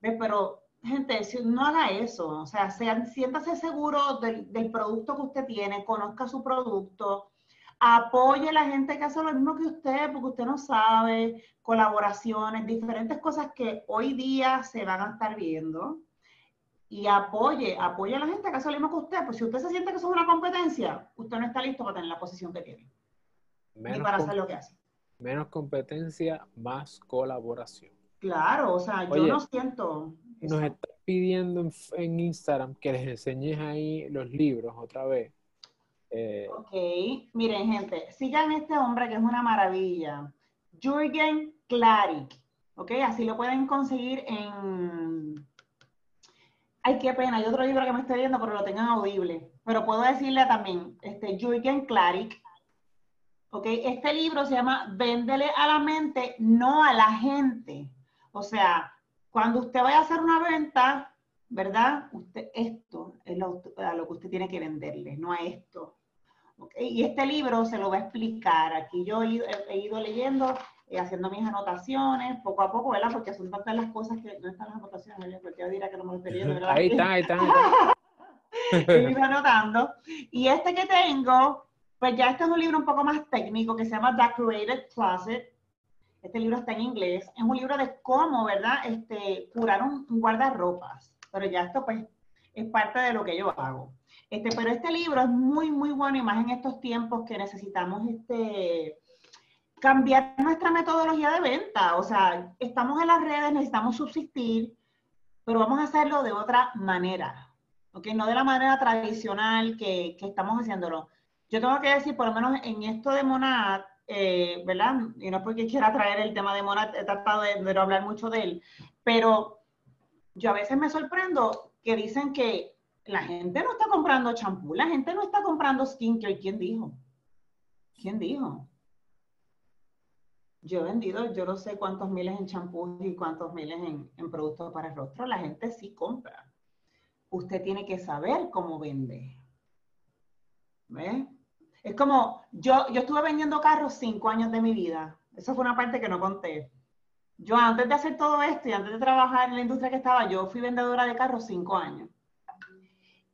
¿Ves? Pero gente, no haga eso, o sea, siéntase seguro del, producto que usted tiene, conozca su producto, apoye a la gente que hace lo mismo que usted, porque usted no sabe, colaboraciones, diferentes cosas que hoy día se van a estar viendo. Y apoye, apoye a la gente que hace lo mismo que usted, pues si usted se siente que eso es una competencia, usted no está listo para tener la posición que tiene. ni para hacer lo que hace. Menos competencia, más colaboración. Claro, o sea, yo no siento, nos está pidiendo en, Instagram que les enseñes ahí los libros otra vez. Eh, ok, miren gente, sigan este hombre que es una maravilla. Jürgen Klarik, ok, así lo pueden conseguir en... Ay, qué pena, hay otro libro que me estoy viendo, pero lo tengan audible. Pero puedo decirle también, este, Jürgen Klarik, ok, este libro se llama Véndele a la mente, no a la gente. O sea, cuando usted vaya a hacer una venta, ¿verdad? Usted, esto es lo, a lo que usted tiene que venderle, no a esto. Y este libro se lo va a explicar. Aquí yo he, ido leyendo, eh, haciendo mis anotaciones, poco a poco, ¿verdad? Porque son tantas las cosas que no están las anotaciones, porque yo dirá que no me lo estoy leyendo, ¿verdad? Ahí está, ahí está. he [LAUGHS] ido anotando. Y este que tengo, pues ya este es un libro un poco más técnico que se llama The Created Closet este libro está en inglés. Es un libro de cómo, ¿verdad? Este, curar un, guardarropas. Pero ya esto, pues, es parte de lo que yo hago. Este, pero este libro es muy, muy bueno y más en estos tiempos que necesitamos este, cambiar nuestra metodología de venta. O sea, estamos en las redes, necesitamos subsistir, pero vamos a hacerlo de otra manera. ¿Ok? No de la manera tradicional que, que estamos haciéndolo. Yo tengo que decir, por lo menos en esto de Monad, eh, ¿verdad? Y no es porque quiera traer el tema de Mona, he tratado de, no hablar mucho de él, pero yo a veces me sorprendo que dicen que la gente no está comprando champú, la gente no está comprando skincare. ¿Quién dijo? ¿Quién dijo? Yo he vendido, yo no sé cuántos miles en champú y cuántos miles en, en productos para el rostro. La gente sí compra. Usted tiene que saber cómo vende. ¿Ves? Es como, yo, yo estuve vendiendo carros cinco años de mi vida. Esa fue una parte que no conté. Yo antes de hacer todo esto y antes de trabajar en la industria que estaba, yo fui vendedora de carros cinco años.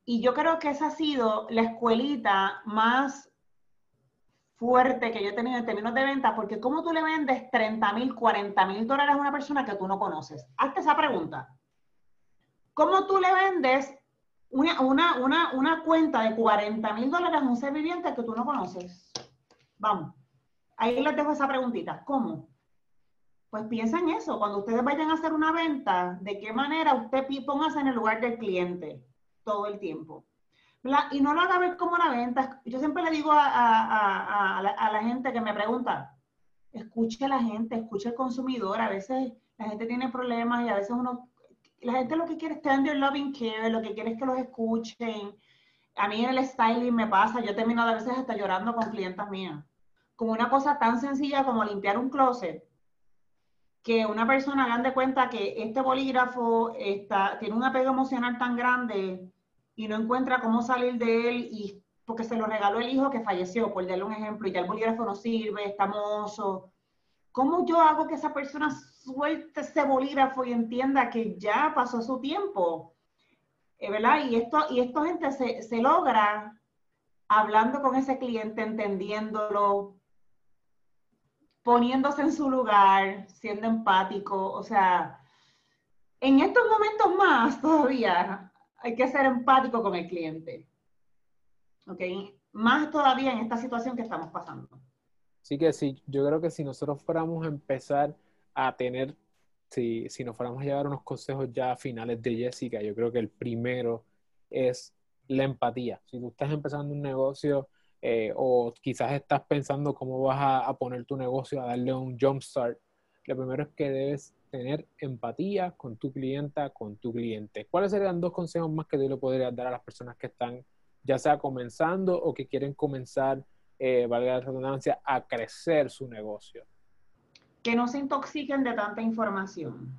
Y yo creo que esa ha sido la escuelita más fuerte que yo he tenido en términos de venta, porque ¿cómo tú le vendes 30 mil, 40 mil dólares a una persona que tú no conoces? Hazte esa pregunta. ¿Cómo tú le vendes una, una, una, una cuenta de 40 mil dólares a un ser viviente que tú no conoces. Vamos. Ahí les dejo esa preguntita. ¿Cómo? Pues piensa en eso. Cuando ustedes vayan a hacer una venta, ¿de qué manera usted póngase en el lugar del cliente todo el tiempo? Y no lo haga ver como una venta. Yo siempre le digo a, a, a, la, a, la, gente que me pregunta, escuche a la gente, escuche al consumidor. A veces la gente tiene problemas y a veces uno la gente lo que quiere es tener loving care, lo que quiere es que los escuchen. A mí en el styling me pasa, yo termino a veces hasta llorando con clientas mías. Como una cosa tan sencilla como limpiar un closet, que una persona hagan de cuenta que este bolígrafo está, tiene un apego emocional tan grande y no encuentra cómo salir de él y porque se lo regaló el hijo que falleció, por darle un ejemplo, y ya el bolígrafo no sirve, está mozo. ¿Cómo yo hago que esa persona suelte ese bolígrafo y entienda que ya pasó su tiempo. Eh, ¿Verdad? Y esto, y esto gente se, se logra hablando con ese cliente, entendiéndolo, poniéndose en su lugar, siendo empático. O sea, en estos momentos más todavía hay que ser empático con el cliente. ¿Ok? Más todavía en esta situación que estamos pasando. Sí que sí, yo creo que si nosotros fuéramos a empezar a tener, si, si nos fuéramos a llevar unos consejos ya finales de Jessica, yo creo que el primero es la empatía. Si tú estás empezando un negocio eh, o quizás estás pensando cómo vas a, poner tu negocio, a darle un jump start, lo primero es que debes tener empatía con tu clienta, con tu cliente. ¿Cuáles serían dos consejos más que tú le podrías dar a las personas que están ya sea comenzando o que quieren comenzar, eh, valga la redundancia, a crecer su negocio? Que no se intoxiquen de tanta información.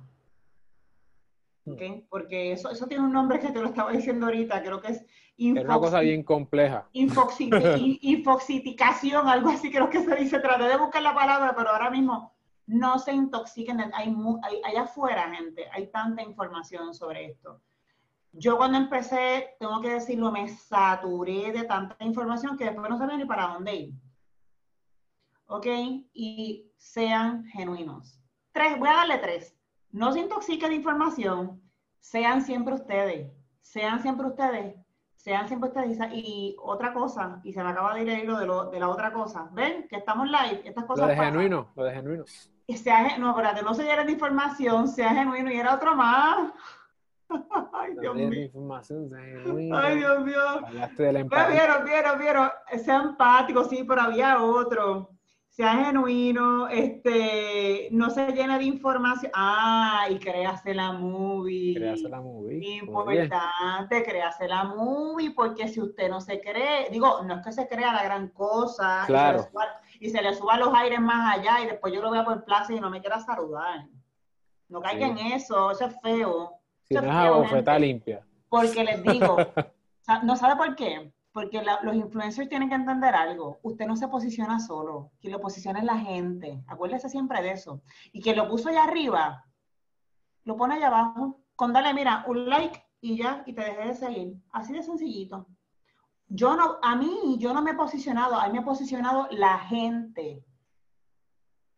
Hmm. ¿Okay? Porque eso, eso tiene un nombre que te lo estaba diciendo ahorita, creo que es es una cosa bien compleja. [LAUGHS] Infoxiticación, algo así creo que se dice. Traté de buscar la palabra, pero ahora mismo no se intoxiquen. Hay, hay, allá afuera, gente, hay tanta información sobre esto. Yo cuando empecé, tengo que decirlo, me saturé de tanta información que después no sabía ni para dónde ir. ¿Ok? Y sean genuinos. Tres, voy a darle tres. No se intoxiquen de información. Sean siempre ustedes. Sean siempre ustedes sean siempre ustedes. Y otra cosa, y se me acaba de ir el hilo de, lo, de la otra cosa. ¿Ven? Que estamos live, estas cosas. Lo de genuino, lo de genuino. Y sea, no, espérate, no se llenen de información, sea genuino. Y era otro más. [LAUGHS] Ay, Dios mío. Información. Ay, Dios mío. Hablaste de la empatía. Vieron, vieron, vieron. Sea empático, sí, pero había otro sea genuino, este, no se llene de información. Ah, y créase la movie. Créase la movie. Importante, créase la movie, porque si usted no se cree, digo, no es que se crea la gran cosa. Claro. Y se le suba, los aires más allá y después yo lo vea por plaza y no me quiera saludar. No caiga en eso, eso es feo. Si no es, feo, limpia. Porque les digo, [LAUGHS] ¿no sabe por qué? Porque los influencers tienen que entender algo. Usted no se posiciona solo, quien lo posiciona es la gente. Acuérdese siempre de eso. Y quien lo puso allá arriba, lo pone allá abajo. Con dale, mira, un like y ya, y te dejé de seguir. Así de sencillito. Yo no, a mí, yo no me he posicionado, a mí me ha posicionado la gente.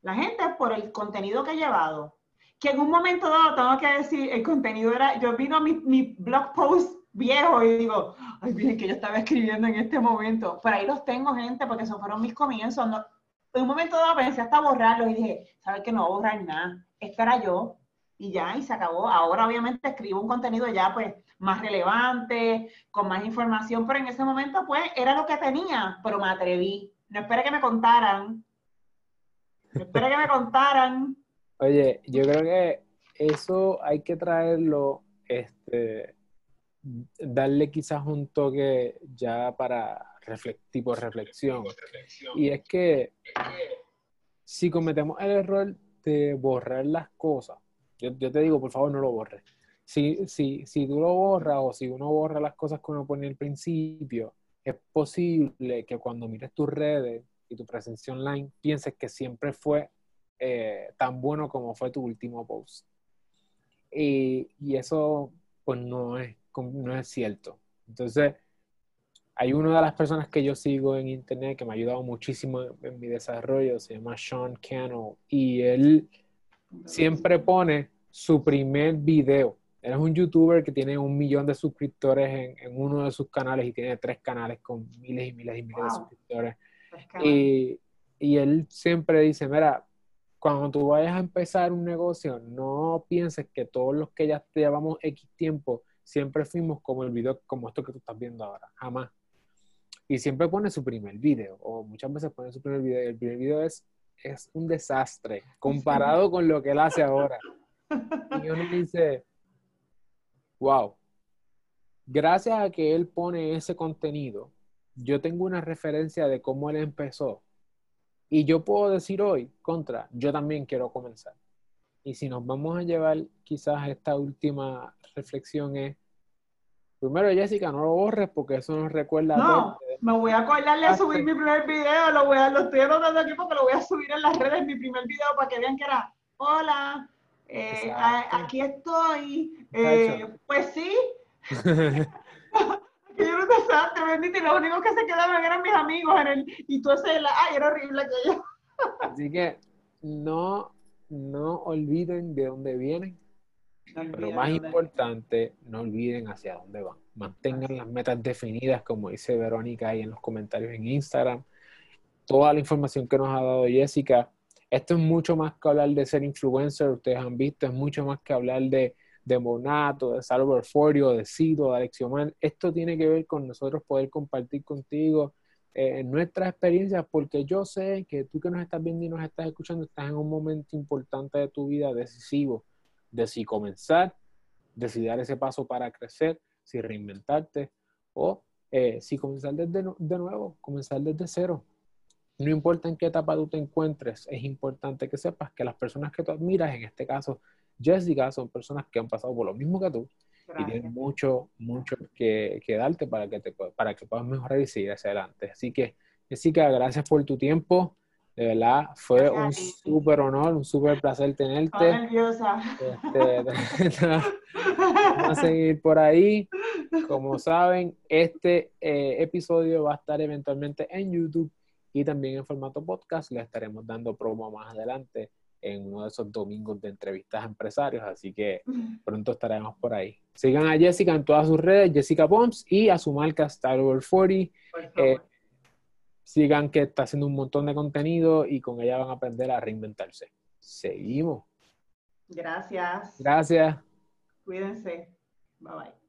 La gente por el contenido que he llevado. Que en un momento dado, tengo que decir, el contenido era, yo vino mi, mi blog post viejo y digo, ay, bien que yo estaba escribiendo en este momento. Pero ahí los tengo, gente, porque esos fueron mis comienzos. en un momento dado pensé hasta borrarlos y dije, ¿sabes que no borrar nada? Esto era yo y ya, y se acabó. Ahora obviamente escribo un contenido ya pues más relevante, con más información, pero en ese momento pues era lo que tenía, pero me atreví. No esperé que me contaran. No esperé que me contaran. [LAUGHS] Oye, yo creo que eso hay que traerlo, este, darle quizás un toque ya para tipo reflexión. Y es que si cometemos el error de borrar las cosas, yo, te digo, por favor, no lo borres. Si, si, si tú lo borras o si uno borra las cosas que uno pone al principio, es posible que cuando mires tus redes y tu presencia online pienses que siempre fue eh, tan bueno como fue tu último post. Y, y eso pues no es no es cierto. Entonces, hay una de las personas que yo sigo en internet que me ha ayudado muchísimo en, mi desarrollo, se llama Sean Cannell, y él siempre pone su primer video. Él es un youtuber que tiene un millón de suscriptores en, uno de sus canales y tiene tres canales con miles y miles y miles de suscriptores. Y, y él siempre dice, mira, cuando tú vayas a empezar un negocio, no pienses que todos los que ya te llevamos X tiempo siempre fuimos como el video, como esto que tú estás viendo ahora, jamás. Y siempre pone su primer video, o muchas veces pone su primer video, y el primer video es, es un desastre comparado con lo que él hace ahora. Y uno dice, wow, gracias a que él pone ese contenido, yo tengo una referencia de cómo él empezó. Y yo puedo decir hoy, contra, yo también quiero comenzar. Y si nos vamos a llevar quizás esta última reflexión es, primero Jessica, no lo borres porque eso nos recuerda no, me voy a acordarle a subir mi primer video, lo, voy a, lo estoy anotando aquí porque lo voy a subir en las redes, mi primer video para que vean que era, hola, eh, aquí estoy, eh, pues sí. [LAUGHS] yo no te desastre, bendito, y los únicos que se quedaban eran mis amigos en el, y tú ese, ay, era horrible aquello. Así que no no olviden de dónde vienen, pero más importante, no olviden hacia dónde van. Mantengan las metas definidas, como dice Verónica ahí en los comentarios en Instagram. Toda la información que nos ha dado Jessica. Esto es mucho más que hablar de ser influencer, ustedes han visto, es mucho más que hablar de, de Monato, de Salvador Forio, de Cido, de Alexiomar. Esto tiene que ver con nosotros poder compartir contigo eh, nuestras experiencias, porque yo sé que tú que nos estás viendo y nos estás escuchando, estás en un momento importante de tu vida decisivo, de si comenzar, de si dar ese paso para crecer, si reinventarte o eh, si comenzar desde de nuevo, comenzar desde cero. No importa en qué etapa tú te encuentres, es importante que sepas que las personas que tú admiras, en este caso Jessica, son personas que han pasado por lo mismo que tú y tienen mucho, mucho que, que, darte para que, te, para que puedas mejorar y seguir hacia adelante. Así que, Jessica, gracias por tu tiempo. De verdad, fue un súper honor, un súper placer tenerte. Estoy nerviosa. Este, [LAUGHS] vamos a seguir por ahí. Como saben, este eh, episodio va a estar eventualmente en YouTube y también en formato podcast. Le estaremos dando promo más adelante en uno de esos domingos de entrevistas a empresarios, así que pronto estaremos por ahí. Sigan a Jessica en todas sus redes, Jessica Bombs, y a su marca Star Wars 40. Eh, sigan que está haciendo un montón de contenido y con ella van a aprender a reinventarse. Seguimos. Gracias. Gracias. Cuídense. Bye bye.